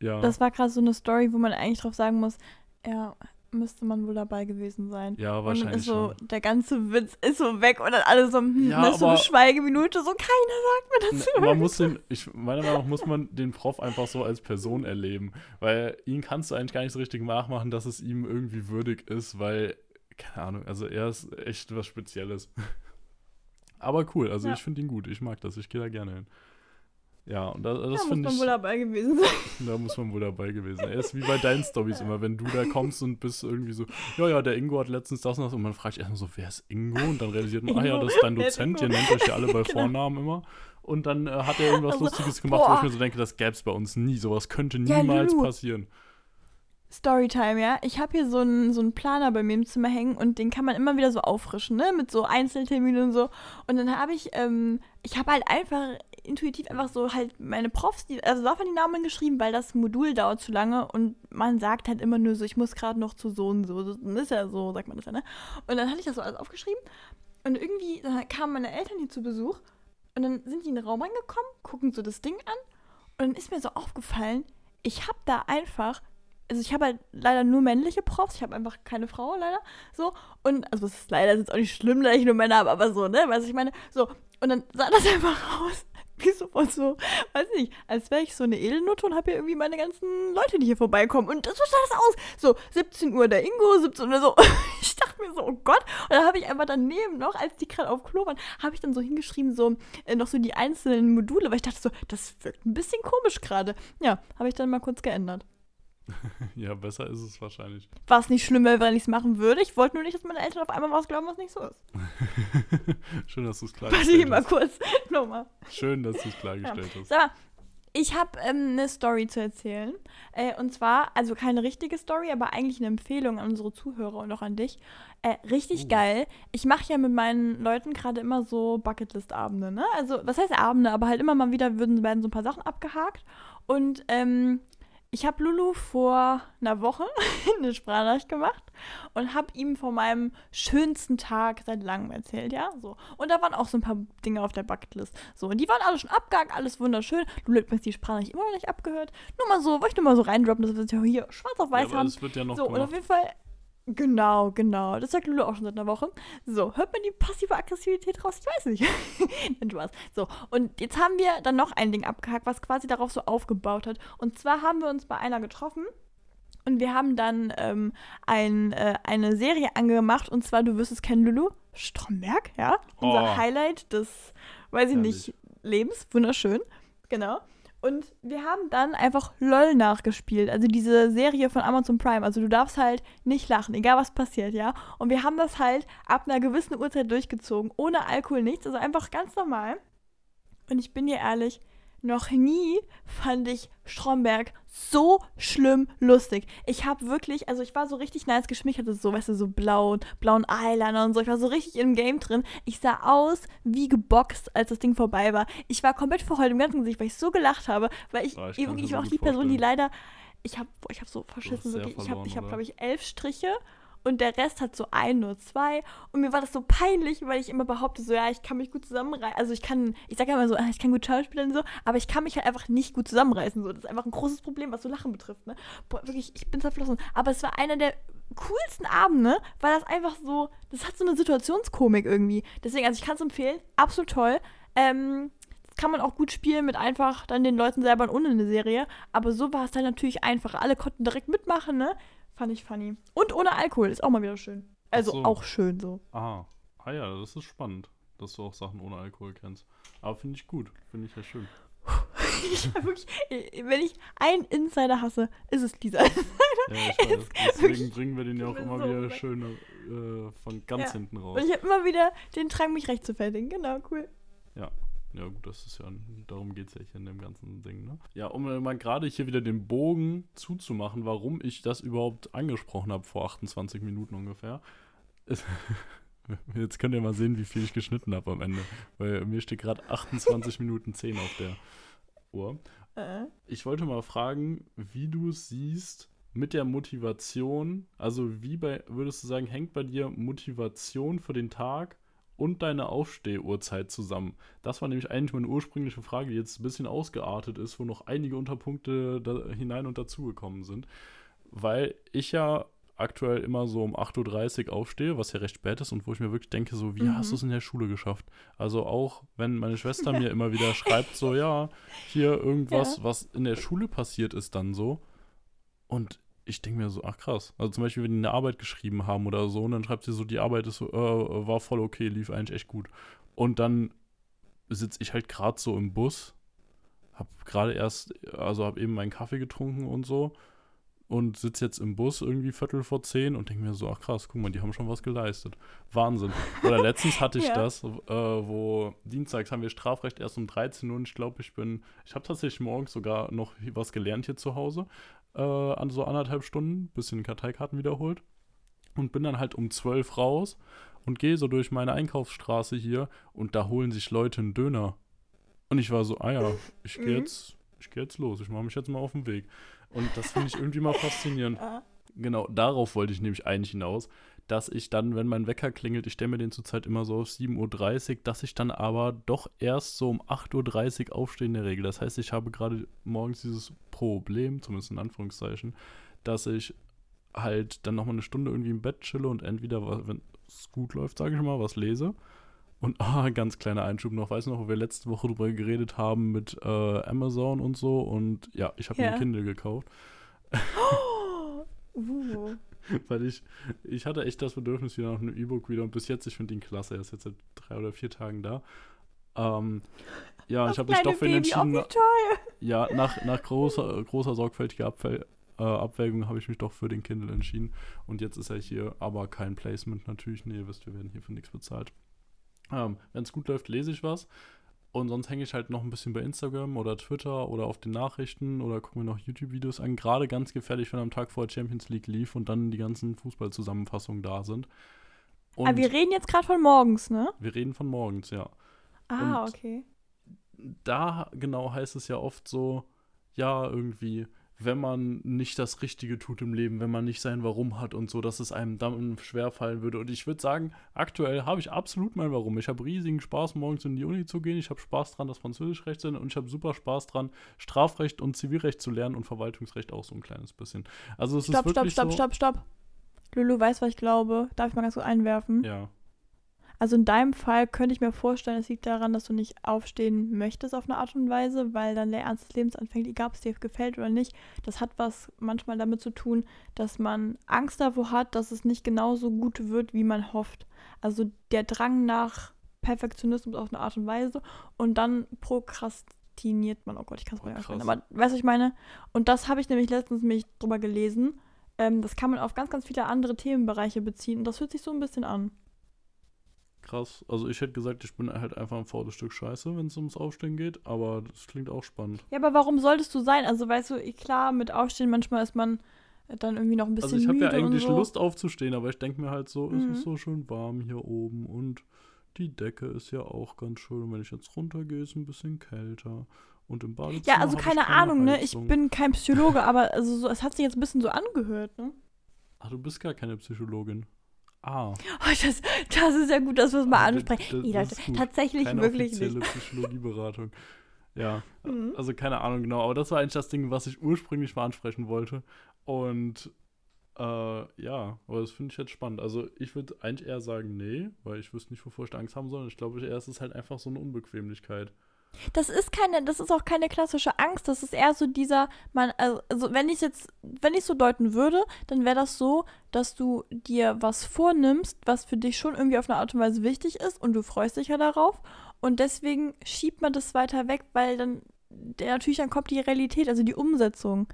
Speaker 2: Ja.
Speaker 1: Das war gerade so eine Story, wo man eigentlich drauf sagen muss, ja, müsste man wohl dabei gewesen sein.
Speaker 2: ja,
Speaker 1: Und
Speaker 2: wahrscheinlich.
Speaker 1: ist so,
Speaker 2: schon.
Speaker 1: der ganze Witz ist so weg und dann alle so, hm,
Speaker 2: Ja,
Speaker 1: das ist so eine Schweigeminute, so keiner sagt mir das.
Speaker 2: N- man muss den, ich, meiner Meinung nach muss man den Prof einfach so als Person erleben, weil ihn kannst du eigentlich gar nicht so richtig nachmachen, dass es ihm irgendwie würdig ist, weil, keine Ahnung, also er ist echt was Spezielles. Aber cool, also
Speaker 1: Ja.
Speaker 2: ich finde ihn gut, ich mag das, ich gehe da gerne hin. Ja, und da,
Speaker 1: Da
Speaker 2: das
Speaker 1: muss
Speaker 2: finde
Speaker 1: man
Speaker 2: ich,
Speaker 1: wohl dabei gewesen sein.
Speaker 2: da muss man wohl dabei gewesen sein. Er ist wie bei deinen Stories immer, wenn du da kommst und bist irgendwie so, ja, ja, der Ingo hat letztens das und das und man fragt erstmal so, wer ist Ingo? Und dann realisiert man, ah ja, das ist dein Dozent, ihr nennt euch ja alle bei
Speaker 1: Genau.
Speaker 2: Vornamen immer. Und dann äh, hat er irgendwas
Speaker 1: Also,
Speaker 2: Lustiges gemacht, wo ich
Speaker 1: boah.
Speaker 2: mir so denke, das gäbe es bei uns nie. Sowas könnte
Speaker 1: Ja,
Speaker 2: niemals
Speaker 1: Lulu.
Speaker 2: passieren.
Speaker 1: Storytime, ja. Ich habe hier so einen so einen Planer bei mir im Zimmer hängen und den kann man immer wieder so auffrischen, ne? Mit so Einzelterminen und so. Und dann habe ich, ähm, ich habe halt einfach intuitiv einfach so halt meine Profs, die, also davon die Namen geschrieben, weil das Modul dauert zu lange und man sagt halt immer nur so, ich muss gerade noch zu so und so. Das ist ja so, sagt man das ja, ne? Und dann hatte ich das so alles aufgeschrieben und irgendwie dann kamen meine Eltern hier zu Besuch und dann sind die in den Raum reingekommen, gucken so das Ding an und dann ist mir so aufgefallen, ich habe da einfach also ich habe halt leider nur männliche Profs, ich habe einfach keine Frau leider, so und also das ist leider ist jetzt auch nicht schlimm, dass ich nur Männer habe, aber so, ne, du, ich meine, so und dann sah das einfach aus wie sofort so, weiß nicht, als wäre ich so eine Edelnutte und habe hier irgendwie meine ganzen Leute, die hier vorbeikommen. Und so sah das aus. So, 17 Uhr der Ingo, 17 Uhr so. Ich dachte mir so, oh Gott. Und dann habe ich einfach daneben noch, als die gerade auf Klo waren, habe ich dann so hingeschrieben, so äh, noch so die einzelnen Module, weil ich dachte so, das wirkt ein bisschen komisch gerade. Ja, habe ich dann mal kurz geändert.
Speaker 2: ja, besser ist es wahrscheinlich.
Speaker 1: War es nicht schlimm, wenn ich es machen würde. Ich wollte nur nicht, dass meine Eltern auf einmal was glauben, was nicht so ist.
Speaker 2: Schön, dass du es
Speaker 1: klargestellt hast. mal kurz. Nochmal.
Speaker 2: Schön, dass du es klargestellt ja. hast.
Speaker 1: Mal, ich habe ähm, eine Story zu erzählen. Äh, und zwar, also keine richtige Story, aber eigentlich eine Empfehlung an unsere Zuhörer und auch an dich. Äh, richtig uh. geil. Ich mache ja mit meinen Leuten gerade immer so Bucketlist-Abende, ne? Also, was heißt Abende? Aber halt immer mal wieder würden, werden so ein paar Sachen abgehakt. Und ähm, ich habe Lulu vor einer Woche eine Sprachnachricht gemacht und habe ihm von meinem schönsten Tag seit langem erzählt, ja, so. Und da waren auch so ein paar Dinge auf der Bucketlist, so. Und die waren alle schon abgehakt, alles wunderschön. Lulu hat mir die Sprachnachricht immer noch nicht abgehört. Nur mal so, wollte ich nur mal so reindroppen, dass wir es ja hier schwarz auf weiß
Speaker 2: ja,
Speaker 1: haben.
Speaker 2: Das wird ja noch
Speaker 1: so, gemacht. und auf jeden Fall Genau, genau. Das sagt Lulu auch schon seit einer Woche. So, hört man die passive Aggressivität raus? Ich weiß nicht. Nein, hast. So, und jetzt haben wir dann noch ein Ding abgehakt, was quasi darauf so aufgebaut hat. Und zwar haben wir uns bei einer getroffen und wir haben dann ähm, ein, äh, eine Serie angemacht und zwar, du wirst es kennen, Lulu, Stromberg, ja? Unser oh. Highlight des, weiß ich Herrlich. nicht, Lebens. Wunderschön. Genau. Und wir haben dann einfach LOL nachgespielt, also diese Serie von Amazon Prime. Also du darfst halt nicht lachen, egal was passiert, ja. Und wir haben das halt ab einer gewissen Uhrzeit durchgezogen, ohne Alkohol, nichts, also einfach ganz normal. Und ich bin dir ehrlich, noch nie fand ich Stromberg so schlimm lustig. Ich habe wirklich, also ich war so richtig nice geschminkt, hatte so, weißt du, so blauen, blauen Eyeliner und so. Ich war so richtig im Game drin. Ich sah aus wie geboxt, als das Ding vorbei war. Ich war komplett verheult im ganzen Gesicht, weil ich so gelacht habe, weil ich, oh, ich, ich, ich war auch die Person, die leider, ich habe ich hab so verschissen, wirklich. Ich habe, ich hab, glaube ich, elf Striche und der Rest hat so ein, nur zwei. Und mir war das so peinlich, weil ich immer behaupte, so, ja, ich kann mich gut zusammenreißen. Also ich kann, ich sage ja immer so, ah, ich kann gut schauspielen und so, aber ich kann mich halt einfach nicht gut zusammenreißen. So. Das ist einfach ein großes Problem, was so Lachen betrifft. Ne? Boah, wirklich, ich bin zerflossen. Aber es war einer der coolsten Abende, weil das einfach so, das hat so eine Situationskomik irgendwie. Deswegen, also ich kann es empfehlen, absolut toll. Ähm, kann man auch gut spielen mit einfach dann den Leuten selber ohne eine Serie. Aber so war es dann natürlich einfach. Alle konnten direkt mitmachen, ne? Fand ich funny. Und ohne Alkohol, ist auch mal wieder schön. Also so. auch schön so.
Speaker 2: Ah. ah ja, das ist spannend, dass du auch Sachen ohne Alkohol kennst. Aber finde ich gut, finde ich ja schön.
Speaker 1: ich wirklich, wenn ich einen Insider hasse, ist es dieser.
Speaker 2: ja, ich weiß. Deswegen bringen wir den ja auch immer so wieder schön äh, von ganz ja. hinten raus.
Speaker 1: Und ich habe immer wieder den Drang, mich recht zu fertigen. Genau, cool.
Speaker 2: Ja. Ja, gut, das ist ja, darum geht es ja hier in dem ganzen Ding, ne? Ja, um mal gerade hier wieder den Bogen zuzumachen, warum ich das überhaupt angesprochen habe vor 28 Minuten ungefähr. Jetzt könnt ihr mal sehen, wie viel ich geschnitten habe am Ende. Weil mir steht gerade 28 Minuten 10 auf der Uhr. Äh. Ich wollte mal fragen, wie du es siehst mit der Motivation. Also, wie bei, würdest du sagen, hängt bei dir Motivation für den Tag und deine Aufstehuhrzeit zusammen? Das war nämlich eigentlich meine ursprüngliche Frage, die jetzt ein bisschen ausgeartet ist, wo noch einige Unterpunkte hinein und dazugekommen sind. Weil ich ja aktuell immer so um 8.30 Uhr aufstehe, was ja recht spät ist und wo ich mir wirklich denke, so, wie mhm. hast du es in der Schule geschafft? Also auch, wenn meine Schwester mir immer wieder schreibt, so, ja, hier irgendwas, ja. was in der Schule passiert ist, dann so. Und ich denke mir so, ach krass. Also zum Beispiel, wenn die eine Arbeit geschrieben haben oder so, und dann schreibt sie so, die Arbeit ist äh, war voll okay, lief eigentlich echt gut. Und dann sitze ich halt gerade so im Bus, hab gerade erst, also hab eben meinen Kaffee getrunken und so und sitze jetzt im Bus irgendwie Viertel vor zehn und denke mir so, ach krass, guck mal, die haben schon was geleistet. Wahnsinn. Oder letztens hatte ich ja. das, äh, wo dienstags haben wir Strafrecht erst um 13 Uhr und ich glaube, ich bin, ich habe tatsächlich morgens sogar noch was gelernt hier zu Hause, äh, an so anderthalb Stunden, bisschen Karteikarten wiederholt und bin dann halt um 12 raus und gehe so durch meine Einkaufsstraße hier und da holen sich Leute einen Döner. Und ich war so, ah ja, ich gehe mhm. jetzt, ich gehe jetzt los, ich mache mich jetzt mal auf den Weg. Und das finde ich irgendwie mal faszinierend. Genau, darauf wollte ich nämlich eigentlich hinaus, dass ich dann, wenn mein Wecker klingelt, ich stelle mir den zurzeit immer so auf 7.30 Uhr, dass ich dann aber doch erst so um 8.30 Uhr aufstehe in der Regel. Das heißt, ich habe gerade morgens dieses Problem, zumindest in Anführungszeichen, dass ich halt dann nochmal eine Stunde irgendwie im Bett chille und entweder, wenn es gut läuft, sage ich mal, was lese Und ah, ganz kleiner Einschub noch, weißt du noch, wo wir letzte Woche drüber geredet haben mit äh, Amazon und so und ja, ich habe
Speaker 1: Ja.
Speaker 2: mir ein Kindle gekauft.
Speaker 1: Uh.
Speaker 2: Weil ich, ich hatte echt das Bedürfnis wieder nach einem E-Book wieder und bis jetzt, ich finde ihn klasse, er ist jetzt seit drei oder vier Tagen da. Ähm, ja,
Speaker 1: Das
Speaker 2: ich habe mich doch für ihn entschieden,
Speaker 1: toll.
Speaker 2: ja, nach, nach großer, großer sorgfältiger Abfäll, äh, Abwägung habe ich mich doch für den Kindle entschieden. Und jetzt ist er hier, aber kein Placement natürlich. Nee, ihr wisst, wir werden hier für nichts bezahlt. Ähm, Wenn es gut läuft, lese ich was. Und sonst hänge ich halt noch ein bisschen bei Instagram oder Twitter oder auf den Nachrichten oder gucke mir noch YouTube-Videos an. Gerade ganz gefährlich, wenn am Tag vor Champions League lief und dann die ganzen Fußballzusammenfassungen da sind. Und
Speaker 1: Aber Ah, wir reden jetzt gerade von morgens, ne?
Speaker 2: wir reden von morgens, ja
Speaker 1: Ah,
Speaker 2: Und-
Speaker 1: okay.
Speaker 2: da genau heißt es ja oft so, ja, irgendwie, wenn man nicht das Richtige tut im Leben, wenn man nicht sein Warum hat und so, dass es einem dann schwerfallen würde. Und ich würde sagen, aktuell habe ich absolut mein Warum. Ich habe riesigen Spaß, morgens in die Uni zu gehen. Ich habe Spaß dran, das Französischrecht zu lernen und ich habe super Spaß dran, Strafrecht und Zivilrecht zu lernen und Verwaltungsrecht auch so ein kleines bisschen. Also es
Speaker 1: Stopp,
Speaker 2: ist
Speaker 1: stopp,
Speaker 2: wirklich
Speaker 1: stopp,
Speaker 2: so,
Speaker 1: stopp, stopp. Lulu weiß, was ich glaube. Darf ich mal ganz kurz einwerfen?
Speaker 2: Ja,
Speaker 1: Also in deinem Fall könnte ich mir vorstellen, es liegt daran, dass du nicht aufstehen möchtest auf eine Art und Weise, weil dann der Ernst des Lebens anfängt, egal ob es dir gefällt oder nicht. Das hat was manchmal damit zu tun, dass man Angst davor hat, dass es nicht genauso gut wird, wie man hofft. Also der Drang nach Perfektionismus auf eine Art und Weise und dann prokrastiniert man. Oh Gott, ich kann es mal aussprechen.
Speaker 2: krass.
Speaker 1: Aber weißt du, was ich meine? Und das habe ich nämlich letztens mich drüber gelesen. Ähm, das kann man auf ganz, ganz viele andere Themenbereiche beziehen und das hört sich so ein bisschen an.
Speaker 2: Krass. Also ich hätte gesagt, ich bin halt einfach ein faules Stück Scheiße, wenn es ums Aufstehen geht, aber das klingt auch spannend.
Speaker 1: Ja, aber warum solltest du sein? Also, weißt du, eh, klar, mit Aufstehen manchmal ist man dann irgendwie noch ein bisschen
Speaker 2: Also ich habe ja eigentlich
Speaker 1: so.
Speaker 2: Lust aufzustehen, aber ich denke mir halt so, es
Speaker 1: Mhm.
Speaker 2: ist so schön warm hier oben und die Decke ist ja auch ganz schön. Und wenn ich jetzt runtergehe, ist es ein bisschen kälter. Und im Badezimmer
Speaker 1: Ja, also keine
Speaker 2: keine
Speaker 1: Ahnung, ne? Ich
Speaker 2: Heizung.
Speaker 1: bin kein Psychologe, aber also so, es hat sich jetzt ein bisschen so angehört, ne?
Speaker 2: Ach, du bist gar keine Psychologin. Ah.
Speaker 1: Oh, das, das ist ja gut, dass wir es mal
Speaker 2: Also,
Speaker 1: ansprechen. Nee,
Speaker 2: das
Speaker 1: Leute, tatsächlich
Speaker 2: keine
Speaker 1: wirklich nicht.
Speaker 2: Psychologieberatung. Ja,
Speaker 1: Mhm.
Speaker 2: also keine Ahnung genau, aber das war eigentlich das Ding, was ich ursprünglich mal ansprechen wollte. Und äh, ja, aber das finde ich jetzt spannend. Also ich würde eigentlich eher sagen, nee, weil ich wüsste nicht, wovor ich Angst haben soll. Ich glaube, eher ist es halt einfach so eine Unbequemlichkeit.
Speaker 1: Das ist keine, das ist auch keine klassische Angst. Das ist eher so dieser, man, also wenn ich jetzt, wenn ich so deuten würde, dann wäre das so, dass du dir was vornimmst, was für dich schon irgendwie auf eine Art und Weise wichtig ist und du freust dich ja darauf. Und deswegen schiebt man das weiter weg, weil dann natürlich dann kommt die Realität, also die Umsetzung.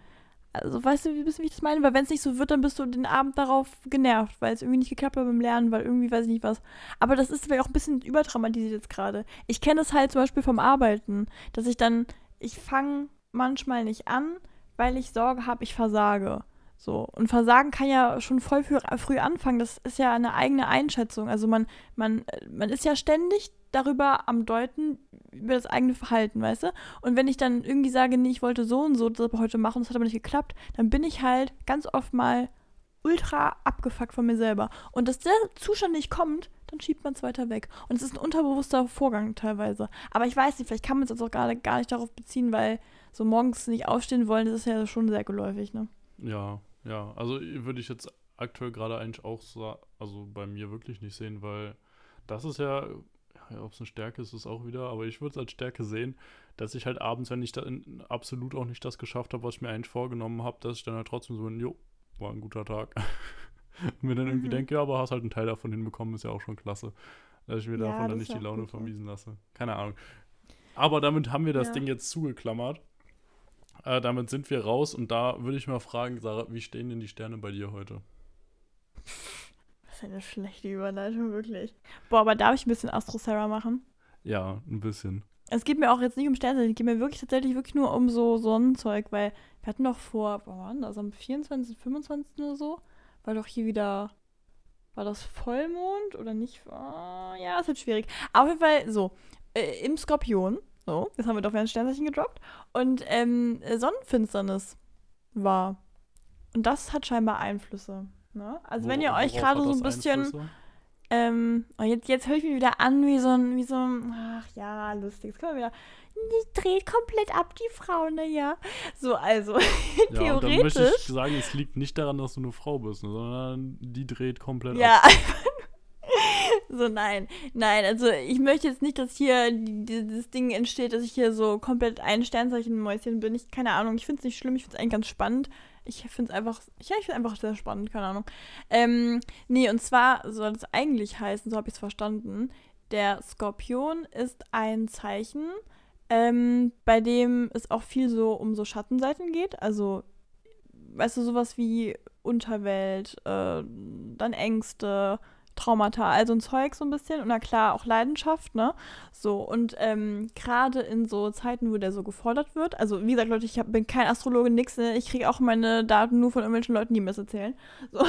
Speaker 1: Also weißt du, wie, wie ich das meine? Weil wenn es nicht so wird, dann bist du den Abend darauf genervt, weil es irgendwie nicht geklappt hat beim Lernen, weil irgendwie weiß ich nicht was. Aber das ist vielleicht auch ein bisschen überdramatisiert jetzt gerade. Ich kenne es halt zum Beispiel vom Arbeiten, dass ich dann, ich fange manchmal nicht an, weil ich Sorge habe, ich versage. So. Und Versagen kann ja schon voll früh, früh anfangen. Das ist ja eine eigene Einschätzung. Also man, man, man ist ja ständig darüber am Deuten über das eigene Verhalten, weißt du? Und wenn ich dann irgendwie sage, nee, ich wollte so und so das heute machen, das hat aber nicht geklappt, dann bin ich halt ganz oft mal ultra abgefuckt von mir selber. Und dass der Zustand nicht kommt, dann schiebt man es weiter weg. Und es ist ein unterbewusster Vorgang teilweise. Aber ich weiß nicht, vielleicht kann man es jetzt auch gerade gar nicht darauf beziehen, weil so morgens nicht aufstehen wollen, das ist ja schon sehr geläufig, ne?
Speaker 2: Ja, ja. Also würde ich jetzt aktuell gerade eigentlich auch so, also bei mir wirklich nicht sehen, weil das ist ja, ja ob es eine Stärke ist, ist auch wieder, aber ich würde es als Stärke sehen, dass ich halt abends, wenn ich dann absolut auch nicht das geschafft habe, was ich mir eigentlich vorgenommen habe, dass ich dann halt trotzdem so, jo, war ein guter Tag. Und mir dann irgendwie
Speaker 1: Mhm.
Speaker 2: denke, ja, aber hast halt einen Teil davon hinbekommen, ist ja auch schon klasse. Dass ich mir
Speaker 1: Ja,
Speaker 2: davon dann nicht die Laune vermiesen lasse. Keine Ahnung. Aber damit haben wir das
Speaker 1: Ja.
Speaker 2: Ding jetzt zugeklammert. Äh, damit sind wir raus und da würde ich mal fragen, Sarah, wie stehen denn die Sterne bei dir heute?
Speaker 1: Das ist eine schlechte Überleitung, wirklich. Boah, aber darf ich ein bisschen Astro Sarah machen?
Speaker 2: Ja, ein bisschen.
Speaker 1: Es geht mir auch jetzt nicht um Sterne, es geht mir wirklich tatsächlich wirklich nur um so Sonnenzeug, weil wir hatten doch vor, wann war das, am 24., 25. oder so, war doch hier wieder, war das Vollmond oder nicht? Ah, ja, ist halt schwierig. Auf jeden Fall so, äh, im Skorpion, so, jetzt haben wir doch wieder ein Sternzeichen gedroppt, und ähm, Sonnenfinsternis war. Und das hat scheinbar Einflüsse. Ne? Also wenn ihr
Speaker 2: Wo-
Speaker 1: euch gerade so ein bisschen ähm, oh, jetzt, jetzt höre ich mich wieder an wie so ein, wie so ein, ach ja, lustig. Jetzt können wir wieder, die dreht komplett ab, die Frau, naja. So, also,
Speaker 2: Ja, und dann möchte ich
Speaker 1: theoretisch.
Speaker 2: sagen, es liegt nicht daran, dass du eine Frau bist, ne, sondern die dreht komplett ab.
Speaker 1: Ja, so, nein, nein, also ich möchte jetzt nicht, dass hier dieses Ding entsteht, dass ich hier so komplett ein Sternzeichen-Mäuschen bin. Ich, keine Ahnung, ich finde es nicht schlimm, ich finde es eigentlich ganz spannend. Ich finde es einfach, ja, ich finde einfach sehr spannend, keine Ahnung. Ähm, nee, und zwar soll es eigentlich heißen, so habe ich es verstanden, der Skorpion ist ein Zeichen, ähm, bei dem es auch viel so um so Schattenseiten geht. Also, weißt du, sowas wie Unterwelt, äh, dann Ängste, Traumata, also ein Zeug so ein bisschen. Und na klar, auch Leidenschaft, ne? So, und ähm, gerade in so Zeiten, wo der so gefordert wird, also wie gesagt, Leute, ich hab, bin kein Astrologe, nix, ne? ich kriege auch meine Daten nur von irgendwelchen Leuten, die mir das erzählen. So,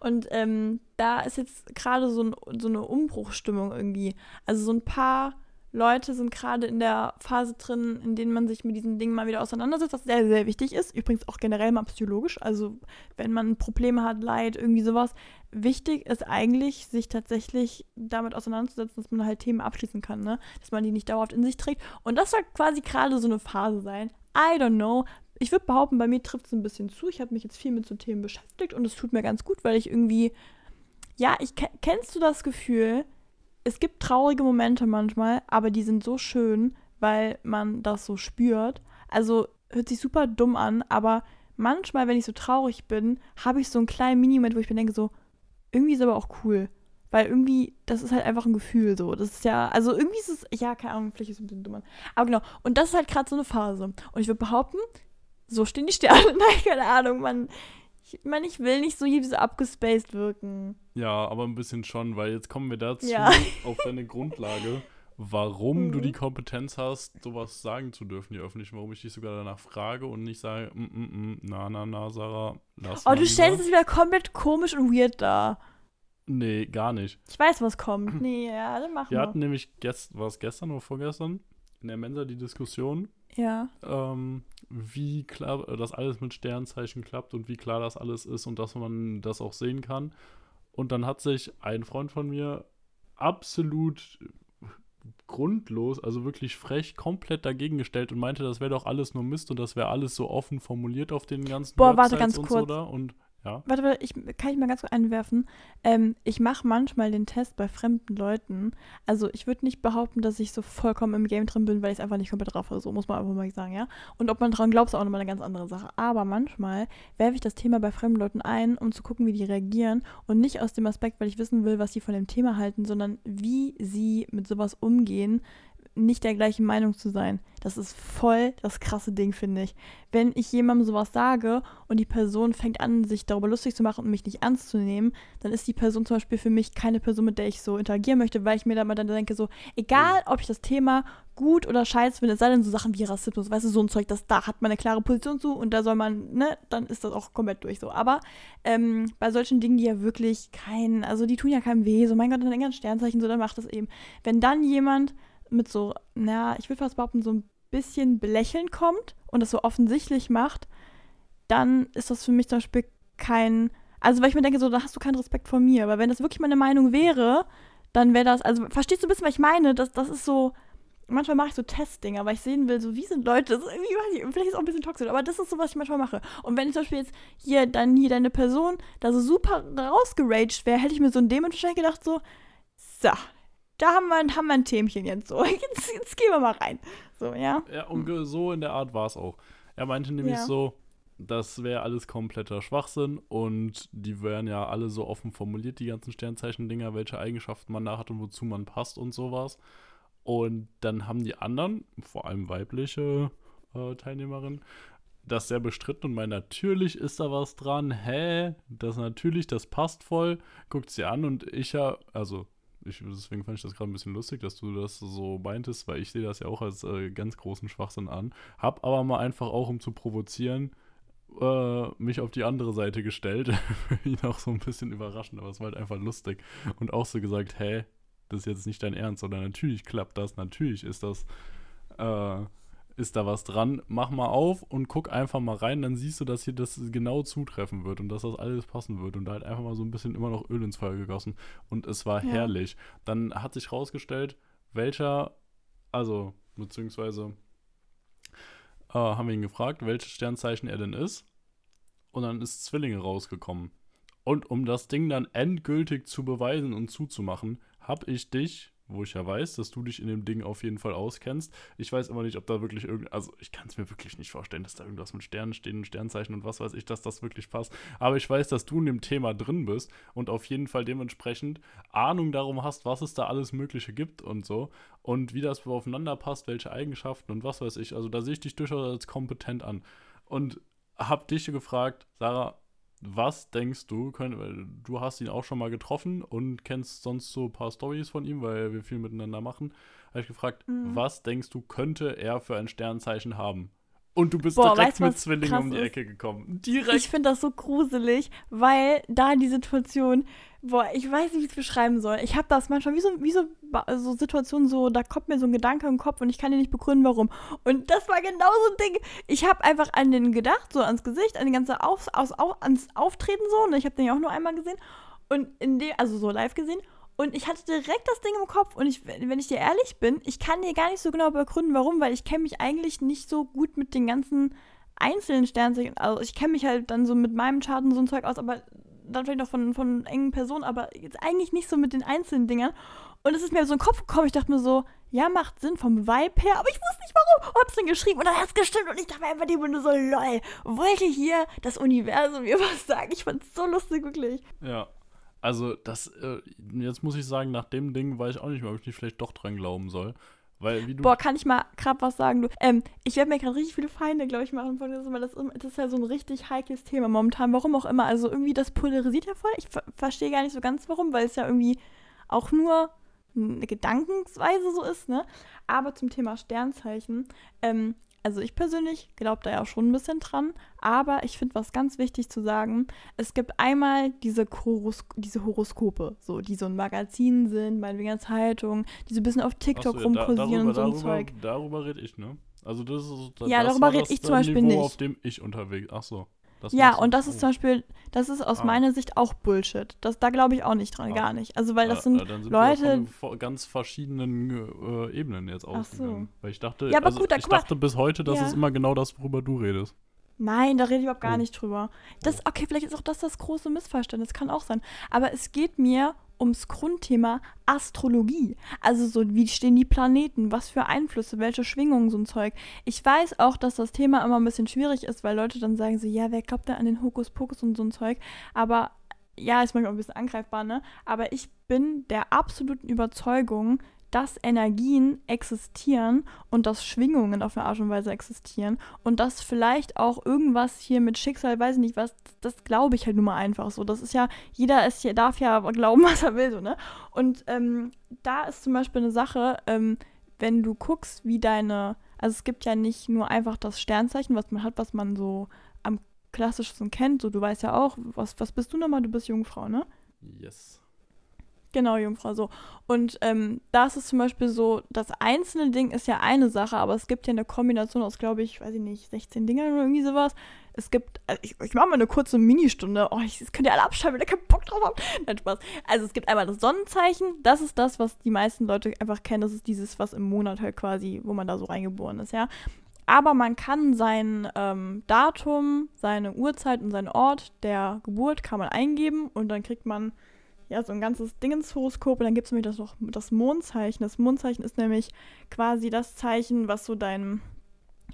Speaker 1: und ähm, da ist jetzt gerade so, ein, so eine Umbruchstimmung irgendwie. Also so ein paar Leute sind gerade in der Phase drin, in denen man sich mit diesen Dingen mal wieder auseinandersetzt, was sehr, sehr wichtig ist. Übrigens auch generell mal psychologisch. Also wenn man Probleme hat, Leid, irgendwie sowas. Wichtig ist eigentlich, sich tatsächlich damit auseinanderzusetzen, dass man halt Themen abschließen kann, ne? Dass man die nicht dauerhaft in sich trägt. Und das soll quasi gerade so eine Phase sein. I don't know. Ich würde behaupten, bei mir trifft es ein bisschen zu. Ich habe mich jetzt viel mit so Themen beschäftigt und es tut mir ganz gut, weil ich irgendwie, ja, ich kennst du das Gefühl, es gibt traurige Momente manchmal, aber die sind so schön, weil man das so spürt. Also hört sich super dumm an, aber manchmal, wenn ich so traurig bin, habe ich so einen kleinen Mini-Moment, wo ich mir denke, so, irgendwie ist aber auch cool. Weil irgendwie, das ist halt einfach ein Gefühl so. Das ist ja, also irgendwie ist es, ja, keine Ahnung, vielleicht ist es ein bisschen dumm. Aber genau, und das ist halt gerade so eine Phase. Und ich würde behaupten, so stehen die Sterne. Nein, keine Ahnung, man, ich meine, ich will nicht so hier so abgespaced wirken.
Speaker 2: Ja, aber ein bisschen schon, weil jetzt kommen wir dazu ja. auf deine Grundlage, warum mhm. du die Kompetenz hast, sowas sagen zu dürfen hier öffentlich, warum ich dich sogar danach frage und nicht sage, mm, mm, mm, na, na, na, Sarah, lass
Speaker 1: Oh, du stellst es wieder komplett komisch und weird dar.
Speaker 2: Nee, gar nicht.
Speaker 1: Ich weiß, was kommt. Nee, ja, dann machen
Speaker 2: wir. Wir hatten nämlich, gest war es gestern oder vorgestern, in der Mensa die Diskussion.
Speaker 1: Ja.
Speaker 2: Ähm, wie klar das alles mit Sternzeichen klappt und wie klar das alles ist und dass man das auch sehen kann. Und dann hat sich ein Freund von mir absolut grundlos, also wirklich frech, komplett dagegen gestellt und meinte, das wäre doch alles nur Mist und das wäre alles so offen formuliert auf den ganzen
Speaker 1: Boah, Websites warte ganz
Speaker 2: und
Speaker 1: kurz.
Speaker 2: so da. Und ja.
Speaker 1: Warte, warte, ich kann ich mal ganz kurz einwerfen. Ähm, ich mache manchmal den Test bei fremden Leuten. Also ich würde nicht behaupten, dass ich so vollkommen im Game drin bin, weil ich es einfach nicht komplett drauf habe. So muss man einfach mal sagen, ja. Und ob man dran glaubt, ist auch nochmal eine ganz andere Sache. Aber manchmal werfe ich das Thema bei fremden Leuten ein, um zu gucken, wie die reagieren. Und nicht aus dem Aspekt, weil ich wissen will, was sie von dem Thema halten, sondern wie sie mit sowas umgehen, nicht der gleichen Meinung zu sein. Das ist voll das krasse Ding, finde ich. Wenn ich jemandem sowas sage und die Person fängt an, sich darüber lustig zu machen und mich nicht ernst zu nehmen, dann ist die Person zum Beispiel für mich keine Person, mit der ich so interagieren möchte, weil ich mir dann dann denke, so, egal ob ich das Thema gut oder scheiße finde, es sei denn so Sachen wie Rassismus, weißt du, so ein Zeug, das da hat man eine klare Position zu und da soll man, ne, dann ist das auch komplett durch so. Aber ähm, bei solchen Dingen, die ja wirklich keinen, also die tun ja keinem weh, so mein Gott, dann ein Sternzeichen, so, dann macht das eben. Wenn dann jemand mit so, naja, ich würde fast behaupten, so ein bisschen Belächeln kommt und das so offensichtlich macht, dann ist das für mich zum Beispiel kein, also weil ich mir denke, so, da hast du keinen Respekt vor mir. Aber wenn das wirklich meine Meinung wäre, dann wäre das, also verstehst du ein bisschen, was ich meine? Das, das ist so, manchmal mache ich so Testdinger, weil ich sehen will, so wie sind Leute, das ist irgendwie, weiß ich, vielleicht ist es auch ein bisschen toxisch, aber das ist so, was ich manchmal mache. Und wenn ich zum Beispiel jetzt hier dann hier deine Person da so super rausgeraged wäre, hätte ich mir so in dem Moment gedacht, so, so, da haben wir, haben wir ein Themchen jetzt so. Jetzt, jetzt gehen wir mal rein. So, ja.
Speaker 2: Ja, und so in der Art war es auch. Er meinte nämlich ja. so, das wäre alles kompletter Schwachsinn und die wären ja alle so offen formuliert, die ganzen Sternzeichen-Dinger, welche Eigenschaften man da hat und wozu man passt und sowas. Und dann haben die anderen, vor allem weibliche äh, Teilnehmerinnen, das sehr bestritten und meinen, natürlich ist da was dran. Hä? Das natürlich, das passt voll. Guckt sie an und ich ja, also ich, deswegen fand ich das gerade ein bisschen lustig, dass du das so meintest, weil ich sehe das ja auch als äh, ganz großen Schwachsinn an. Hab aber mal einfach auch, um zu provozieren, äh, mich auf die andere Seite gestellt. ihn auch so ein bisschen überraschend, aber es war halt einfach lustig. Und auch so gesagt, hä, das ist jetzt nicht dein Ernst, oder natürlich klappt das, natürlich ist das äh, ist da was dran, mach mal auf und guck einfach mal rein, dann siehst du, dass hier das genau zutreffen wird und dass das alles passen wird und da halt einfach mal so ein bisschen immer noch Öl ins Feuer gegossen und es war ja. herrlich. Dann hat sich rausgestellt, welcher, also beziehungsweise äh, haben wir ihn gefragt, welches Sternzeichen er denn ist und dann ist Zwillinge rausgekommen. Und um das Ding dann endgültig zu beweisen und zuzumachen, habe ich dich wo ich ja weiß, dass du dich in dem Ding auf jeden Fall auskennst. Ich weiß aber nicht, ob da wirklich irgend, also ich kann es mir wirklich nicht vorstellen, dass da irgendwas mit Sternen steht und Sternzeichen und was weiß ich, dass das wirklich passt. Aber ich weiß, dass du in dem Thema drin bist und auf jeden Fall dementsprechend Ahnung darum hast, was es da alles Mögliche gibt und so und wie das aufeinander passt, welche Eigenschaften und was weiß ich. Also da sehe ich dich durchaus als kompetent an. Und hab dich gefragt, Sarah, was denkst du, können, weil du hast ihn auch schon mal getroffen und kennst sonst so ein paar Stories von ihm, weil wir viel miteinander machen, habe ich gefragt, mhm. was denkst du, könnte er für ein Sternzeichen haben? Und du bist Boah, direkt mit Zwillingen um die Ecke gekommen. Direkt.
Speaker 1: Ich finde das so gruselig, weil da die Situation, boah, ich weiß nicht, wie ich es beschreiben soll. Ich habe das manchmal wie so, wie so, so Situationen, so, da kommt mir so ein Gedanke im Kopf und ich kann dir nicht begründen, warum. Und das war genau so ein Ding. Ich habe einfach an den gedacht, so ans Gesicht, an die ganze Auf, aus, auf, ans Auftreten so. Und ich habe den ja auch nur einmal gesehen. Und in dem, also so live gesehen. Und ich hatte direkt das Ding im Kopf. Und ich, wenn ich dir ehrlich bin, ich kann dir gar nicht so genau begründen, warum, weil ich kenne mich eigentlich nicht so gut mit den ganzen einzelnen Sternzeichen. Also ich kenne mich halt dann so mit meinem und so ein Zeug aus, aber dann vielleicht auch von, von engen Personen, aber jetzt eigentlich nicht so mit den einzelnen Dingern. Und es ist mir so in den Kopf gekommen, ich dachte mir so, ja, macht Sinn vom Vibe her, aber ich wusste nicht warum. Hab's dann geschrieben und dann hat's gestimmt und ich dachte mir einfach nur so, lol, wollte hier das Universum mir was sagen? Ich fand's so lustig, wirklich.
Speaker 2: Ja, also, das, äh, jetzt muss ich sagen, nach dem Ding weiß ich auch nicht mehr, ob ich nicht vielleicht doch dran glauben soll. Weil,
Speaker 1: Boah, kann ich mal gerade was sagen? Du, ähm, ich werde mir gerade richtig viele Feinde, glaube ich, machen von das, weil das, das ist ja so ein richtig heikles Thema momentan. Warum auch immer. Also irgendwie das polarisiert ja voll. Ich verstehe gar nicht so ganz warum, weil es ja irgendwie auch nur eine Gedankensweise so ist, ne? Aber zum Thema Sternzeichen, ähm, also ich persönlich glaube da ja schon ein bisschen dran, aber ich finde was ganz wichtig zu sagen. Es gibt einmal diese, Horos diese Horoskope, so, die so ein Magazin sind, meinetwegen eine Zeitung, die so ein bisschen auf TikTok so, rumkursieren
Speaker 2: und so
Speaker 1: ein
Speaker 2: darüber,
Speaker 1: Zeug.
Speaker 2: Darüber rede ich, ne? Also das ist
Speaker 1: das, Ja, darüber rede ich zum Beispiel Niveau, nicht.
Speaker 2: auf dem ich unterwegs. Ach so.
Speaker 1: Das ja, und das ist oh. zum Beispiel, das ist aus ah. meiner Sicht auch Bullshit. Das, da glaube ich auch nicht dran, ah. gar nicht. Also, weil das sind, ja, sind Leute.
Speaker 2: von ganz verschiedenen äh, Ebenen jetzt ausgegangen. So. Weil ich dachte,
Speaker 1: ja, aber also, gut,
Speaker 2: ich dachte bis heute, das ja. ist immer genau das, worüber du redest.
Speaker 1: Nein, da rede ich überhaupt gar oh. nicht drüber. Das, okay, vielleicht ist auch das das große Missverständnis, kann auch sein. Aber es geht mir ums Grundthema Astrologie. Also so, wie stehen die Planeten, was für Einflüsse, welche Schwingungen, so ein Zeug. Ich weiß auch, dass das Thema immer ein bisschen schwierig ist, weil Leute dann sagen so, ja, wer glaubt da an den Hokuspokus und so ein Zeug. Aber ja, ist manchmal ein bisschen angreifbar, ne? Aber ich bin der absoluten Überzeugung, dass Energien existieren und dass Schwingungen auf eine Art und Weise existieren und dass vielleicht auch irgendwas hier mit Schicksal, weiß ich nicht was, das glaube ich halt nur mal einfach so. Das ist ja, jeder ist hier, darf ja glauben, was er will, so, ne? Und ähm, da ist zum Beispiel eine Sache, ähm, wenn du guckst, wie deine, also es gibt ja nicht nur einfach das Sternzeichen, was man hat, was man so am klassischsten kennt, so du weißt ja auch, was, was bist du nochmal? Du bist Jungfrau, ne?
Speaker 2: Yes.
Speaker 1: Genau, Jungfrau, so. Und ähm, da ist zum Beispiel so, das einzelne Ding ist ja eine Sache, aber es gibt ja eine Kombination aus, glaube ich, weiß ich nicht, 16 Dingern oder irgendwie sowas. Es gibt, also ich, ich mache mal eine kurze Ministunde. Oh, ich, das könnt ihr alle abschalten, wenn ihr keinen Bock drauf habt. Nein, Spaß. Also es gibt einmal das Sonnenzeichen, das ist das, was die meisten Leute einfach kennen. Das ist dieses, was im Monat halt quasi, wo man da so reingeboren ist, ja. Aber man kann sein ähm, Datum, seine Uhrzeit und seinen Ort der Geburt kann man eingeben und dann kriegt man ja, so ein ganzes Ding ins Horoskop und dann gibt es nämlich das noch das Mondzeichen. Das Mondzeichen ist nämlich quasi das Zeichen, was so dein,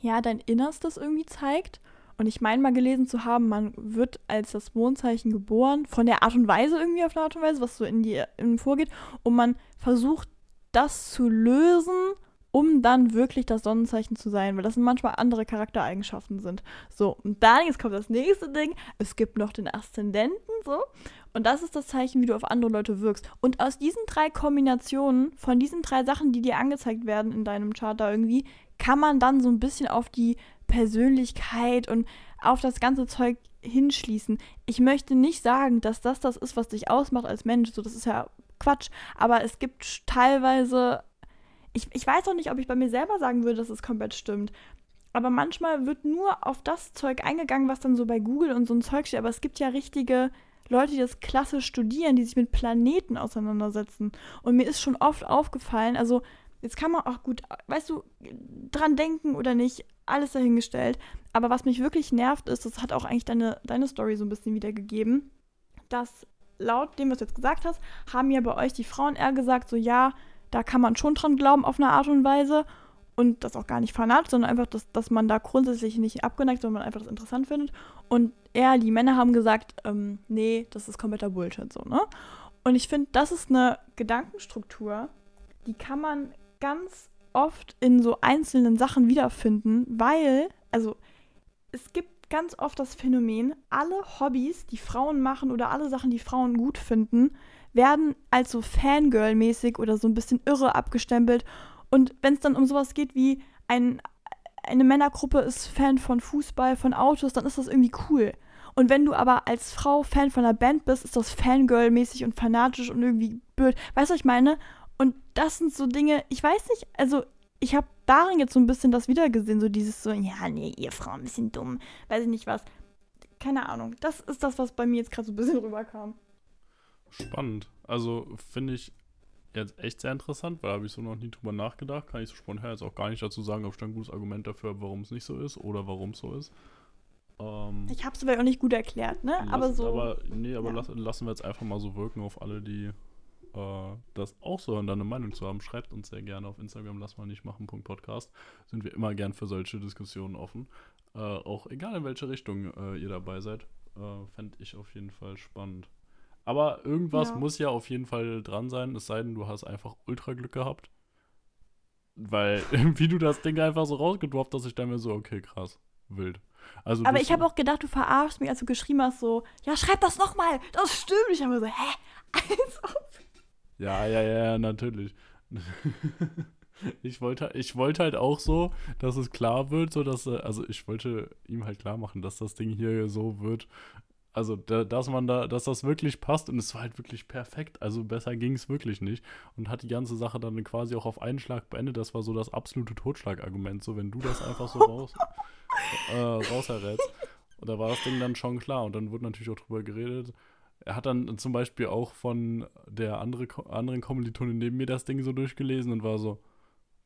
Speaker 1: ja, dein Innerstes irgendwie zeigt. Und ich meine mal gelesen zu haben, man wird als das Mondzeichen geboren, von der Art und Weise irgendwie auf eine Art und Weise, was so in die in vorgeht, und man versucht das zu lösen, um dann wirklich das Sonnenzeichen zu sein, weil das manchmal andere Charaktereigenschaften sind. So, und dann jetzt kommt das nächste Ding. Es gibt noch den Aszendenten, so. Und das ist das Zeichen, wie du auf andere Leute wirkst. Und aus diesen drei Kombinationen, von diesen drei Sachen, die dir angezeigt werden in deinem Chart da irgendwie, kann man dann so ein bisschen auf die Persönlichkeit und auf das ganze Zeug hinschließen. Ich möchte nicht sagen, dass das das ist, was dich ausmacht als Mensch. So, das ist ja Quatsch. Aber es gibt teilweise. Ich, ich weiß auch nicht, ob ich bei mir selber sagen würde, dass es komplett stimmt. Aber manchmal wird nur auf das Zeug eingegangen, was dann so bei Google und so ein Zeug steht. Aber es gibt ja richtige Leute, die das klasse studieren, die sich mit Planeten auseinandersetzen. Und mir ist schon oft aufgefallen, also jetzt kann man auch gut, weißt du, dran denken oder nicht, alles dahingestellt. Aber was mich wirklich nervt ist, das hat auch eigentlich deine, deine Story so ein bisschen wiedergegeben, dass laut dem, was du jetzt gesagt hast, haben ja bei euch die Frauen eher gesagt, so ja, da kann man schon dran glauben auf eine Art und Weise. Und das auch gar nicht fanatisch, sondern einfach, dass, dass man da grundsätzlich nicht abgeneigt, sondern man einfach das interessant findet. Und eher die Männer haben gesagt, ähm, nee, das ist kompletter Bullshit so, ne? Und ich finde, das ist eine Gedankenstruktur, die kann man ganz oft in so einzelnen Sachen wiederfinden, weil, also es gibt ganz oft das Phänomen, alle Hobbys, die Frauen machen oder alle Sachen, die Frauen gut finden, werden als so Fangirl-mäßig oder so ein bisschen irre abgestempelt. Und wenn es dann um sowas geht wie ein, eine Männergruppe ist Fan von Fußball, von Autos, dann ist das irgendwie cool. Und wenn du aber als Frau Fan von einer Band bist, ist das Fangirl-mäßig und fanatisch und irgendwie blöd. Weißt du, was ich meine? Und das sind so Dinge, ich weiß nicht, also ich habe darin jetzt so ein bisschen das wiedergesehen, so dieses so, ja, nee, ihr Frau ein bisschen dumm, weiß ich nicht was. Keine Ahnung. Das ist das, was bei mir jetzt gerade so ein bisschen rüberkam.
Speaker 2: Spannend. Also finde ich jetzt echt sehr interessant, weil habe ich so noch nie drüber nachgedacht. Kann ich so spontan jetzt auch gar nicht dazu sagen, ob ich da ein gutes Argument dafür habe, warum es nicht so ist oder warum es so ist.
Speaker 1: Ähm, ich habe es aber auch nicht gut erklärt, ne?
Speaker 2: Lass,
Speaker 1: aber so.
Speaker 2: Aber, nee, aber ja. lass, lassen wir jetzt einfach mal so wirken auf alle, die äh, das auch so und dann eine Meinung zu haben. Schreibt uns sehr gerne auf Instagram, lass mal nicht machen, Podcast. Sind wir immer gern für solche Diskussionen offen. Äh, auch egal in welche Richtung äh, ihr dabei seid. Äh, Fände ich auf jeden Fall spannend. Aber irgendwas ja. muss ja auf jeden Fall dran sein, es sei denn, du hast einfach ultra Glück gehabt. Weil, wie du das Ding einfach so rausgedroppt hast, ich dann mir so, okay, krass, wild.
Speaker 1: Also Aber ich habe auch gedacht, du verarschst mich, als du geschrieben hast, so, ja, schreib das nochmal, das stimmt. Ich habe mir so, hä? Als ob.
Speaker 2: Ja, ja, ja, natürlich. ich wollte, ich wollte halt auch so, dass es klar wird, so dass, also ich wollte ihm halt klar machen, dass das Ding hier so wird, also, da, dass man da, dass das wirklich passt und es war halt wirklich perfekt. Also besser ging es wirklich nicht. Und hat die ganze Sache dann quasi auch auf einen Schlag beendet. Das war so das absolute Totschlagargument. So, wenn du das einfach so raus, äh, rauserrätst. Und da war das Ding dann schon klar. Und dann wurde natürlich auch drüber geredet. Er hat dann zum Beispiel auch von der andere, anderen Kommilitonin neben mir das Ding so durchgelesen und war so,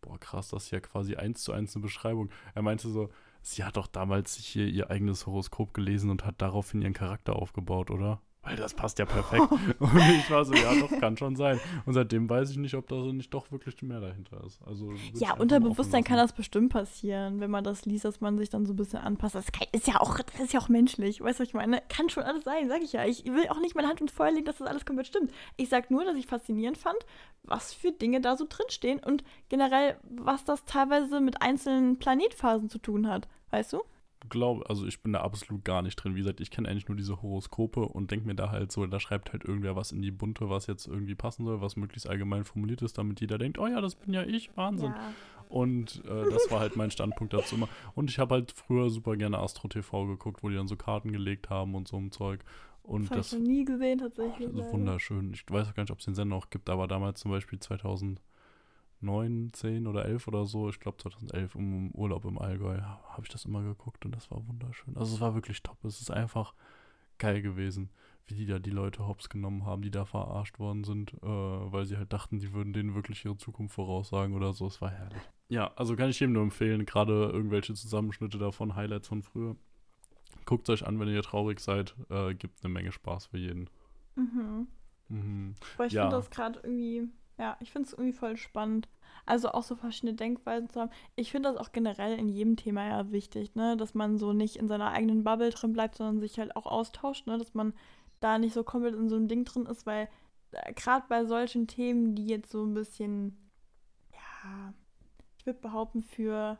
Speaker 2: boah, krass, das ist ja quasi eins zu eins eine Beschreibung. Er meinte so, sie hat doch damals hier ihr eigenes Horoskop gelesen und hat daraufhin ihren Charakter aufgebaut, oder? Weil das passt ja perfekt. und ich war so, ja, doch, kann schon sein. Und seitdem weiß ich nicht, ob da so nicht doch wirklich mehr dahinter ist. Also,
Speaker 1: ja, unter Bewusstsein kann das bestimmt passieren, wenn man das liest, dass man sich dann so ein bisschen anpasst. Das ist ja auch, das ist ja auch menschlich. Weißt du, was ich meine? Kann schon alles sein, sag ich ja. Ich will auch nicht meine Hand ins Feuer legen, dass das alles komplett stimmt. Ich sag nur, dass ich faszinierend fand, was für Dinge da so drinstehen und generell, was das teilweise mit einzelnen Planetphasen zu tun hat. Weißt du?
Speaker 2: Glaube, also ich bin da absolut gar nicht drin. Wie gesagt, ich kenne eigentlich nur diese Horoskope und denke mir da halt so, da schreibt halt irgendwer was in die Bunte, was jetzt irgendwie passen soll, was möglichst allgemein formuliert ist, damit jeder denkt, oh ja, das bin ja ich, Wahnsinn. Ja. Und äh, das war halt mein Standpunkt dazu immer. Und ich habe halt früher super gerne Astro TV geguckt, wo die dann so Karten gelegt haben und so ein Zeug. Und das,
Speaker 1: das habe ich noch nie gesehen tatsächlich.
Speaker 2: Oh, wunderschön. Ich weiß auch gar nicht, ob es den Sender noch gibt, aber damals zum Beispiel 2000 9, 10 oder 11 oder so, ich glaube 2011 im Urlaub im Allgäu, habe ich das immer geguckt und das war wunderschön. Also es war wirklich top. Es ist einfach geil gewesen, wie die da die Leute hops genommen haben, die da verarscht worden sind, äh, weil sie halt dachten, die würden denen wirklich ihre Zukunft voraussagen oder so. Es war herrlich. Ja, also kann ich jedem nur empfehlen, gerade irgendwelche Zusammenschnitte davon, Highlights von früher. Guckt euch an, wenn ihr traurig seid. Äh, gibt eine Menge Spaß für jeden.
Speaker 1: Mhm. Mhm. Aber ich ja. finde das gerade irgendwie ja, ich finde es irgendwie voll spannend. Also auch so verschiedene Denkweisen zu haben. Ich finde das auch generell in jedem Thema ja wichtig, ne? Dass man so nicht in seiner eigenen Bubble drin bleibt, sondern sich halt auch austauscht, ne? Dass man da nicht so komplett in so einem Ding drin ist, weil äh, gerade bei solchen Themen, die jetzt so ein bisschen, ja, ich würde behaupten, für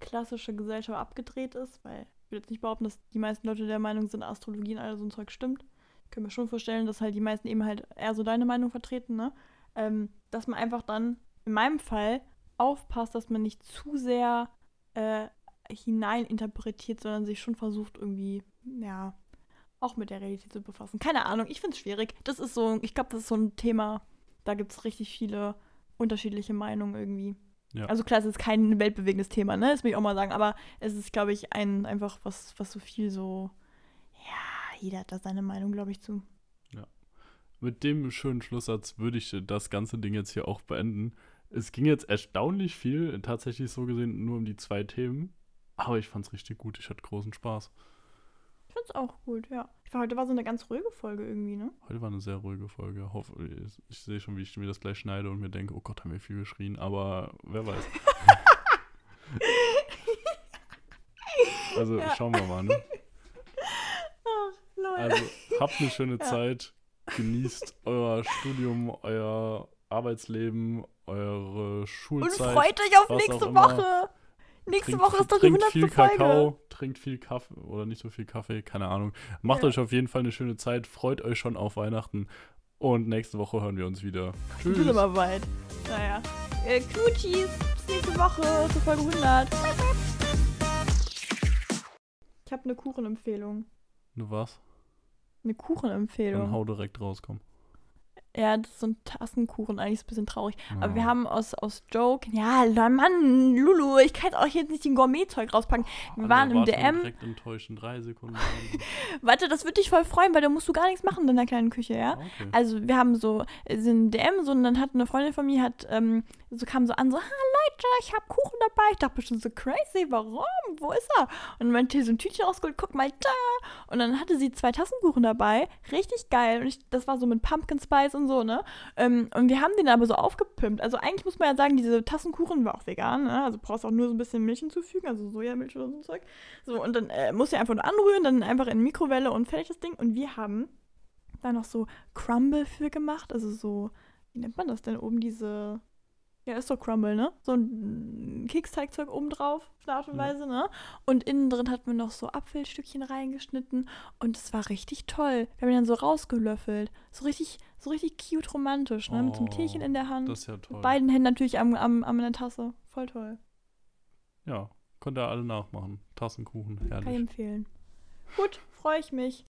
Speaker 1: klassische Gesellschaft abgedreht ist, weil ich würde jetzt nicht behaupten, dass die meisten Leute der Meinung sind, Astrologie und all so ein Zeug stimmt. Ich kann mir schon vorstellen, dass halt die meisten eben halt eher so deine Meinung vertreten, ne? Ähm, dass man einfach dann in meinem Fall aufpasst, dass man nicht zu sehr äh, hineininterpretiert, sondern sich schon versucht, irgendwie, ja, auch mit der Realität zu befassen. Keine Ahnung, ich finde es schwierig. Das ist so, ich glaube, das ist so ein Thema, da gibt es richtig viele unterschiedliche Meinungen irgendwie. Ja. Also klar, es ist kein weltbewegendes Thema, ne? Das will ich auch mal sagen, aber es ist, glaube ich, ein einfach was, was so viel so, ja, jeder hat da seine Meinung, glaube ich, zu
Speaker 2: mit dem schönen Schlusssatz würde ich das ganze Ding jetzt hier auch beenden. Es ging jetzt erstaunlich viel, tatsächlich so gesehen nur um die zwei Themen, aber ich fand es richtig gut. Ich hatte großen Spaß.
Speaker 1: Ich fand's auch gut, ja. Ich war, heute war so eine ganz ruhige Folge irgendwie, ne?
Speaker 2: Heute war eine sehr ruhige Folge. Hoffe, ich, ich sehe schon, wie ich mir das gleich schneide und mir denke, oh Gott, haben wir viel geschrien, aber wer weiß. also
Speaker 1: Ja.
Speaker 2: schauen wir mal, ne?
Speaker 1: Ach, lol.
Speaker 2: Also habt eine schöne
Speaker 1: Ja.
Speaker 2: Zeit, genießt euer Studium, euer Arbeitsleben, eure
Speaker 1: und
Speaker 2: Schulzeit.
Speaker 1: freut euch auf nächste. Woche. Nächste
Speaker 2: Trinkt
Speaker 1: Woche ist doch die
Speaker 2: trinkt
Speaker 1: 100.
Speaker 2: viel
Speaker 1: Folge.
Speaker 2: Kakao, trinkt viel Kaffee oder nicht so viel Kaffee, keine Ahnung. Macht
Speaker 1: Ja.
Speaker 2: euch auf jeden Fall eine schöne Zeit, freut euch schon auf Weihnachten und nächste Woche hören wir uns wieder. Tschüss.
Speaker 1: ist immer weit. Naja. Äh, Knutschis, bis nächste Woche zur Folge 100. Ich habe eine Kuchenempfehlung.
Speaker 2: Du was?
Speaker 1: Eine
Speaker 2: Dann
Speaker 1: Kuchenempfehlung.
Speaker 2: hau direkt raus, komm.
Speaker 1: Ja, das ist so ein Tassenkuchen, eigentlich ist ein bisschen traurig. Aber wir
Speaker 2: Ja.
Speaker 1: haben aus, aus Joke, ja, Mann, Lulu, ich kann jetzt auch jetzt nicht den Gourmet-Zeug rauspacken. Wir
Speaker 2: Alle
Speaker 1: waren im DM.
Speaker 2: Direkt enttäuscht in drei Sekunden.
Speaker 1: Warte, das wird dich voll freuen, weil da musst du gar nichts machen in deiner kleinen Küche, ja?
Speaker 2: Okay.
Speaker 1: Also wir haben so, sind im DM so und dann hat eine Freundin von mir, hat, ähm, so kam so an, so, ha Leute, ich hab Kuchen dabei. Ich dachte bestimmt so, crazy, warum? Wo ist er? Und dann meinte so ein Tütchen rausgeholt, guck mal da. Und dann hatte sie zwei Tassenkuchen dabei, richtig geil. Und ich, das war so mit Pumpkin Spice und so, ne? Ähm, und wir haben den aber so aufgepimpt. Also eigentlich muss man ja sagen, diese Tassenkuchen war auch vegan, ne? Also brauchst auch nur so ein bisschen Milch hinzufügen, also Sojamilch oder so ein Zeug. So, und dann äh, musst du einfach nur anrühren, dann einfach in die Mikrowelle und fertig das Ding. Und wir haben da noch so Crumble für gemacht. Also so, wie nennt man das denn oben? Diese. Ja, ist doch Crumble, ne? So ein Keksteigzeug oben drauf, auf eine Art und
Speaker 2: Ja.
Speaker 1: Weise, ne? Und innen drin hatten wir noch so Apfelstückchen reingeschnitten und es war richtig toll. Wir haben ihn dann so rausgelöffelt. So richtig, so richtig cute romantisch, ne? Mit so einem
Speaker 2: Oh,
Speaker 1: Teechen in der Hand.
Speaker 2: Das ist ja toll.
Speaker 1: Mit beiden Händen natürlich am, am, am in der Tasse. Voll toll.
Speaker 2: Ja, könnt ihr alle nachmachen. Tassenkuchen,
Speaker 1: Kann ich
Speaker 2: herrlich.
Speaker 1: empfehlen. Gut, freue ich mich.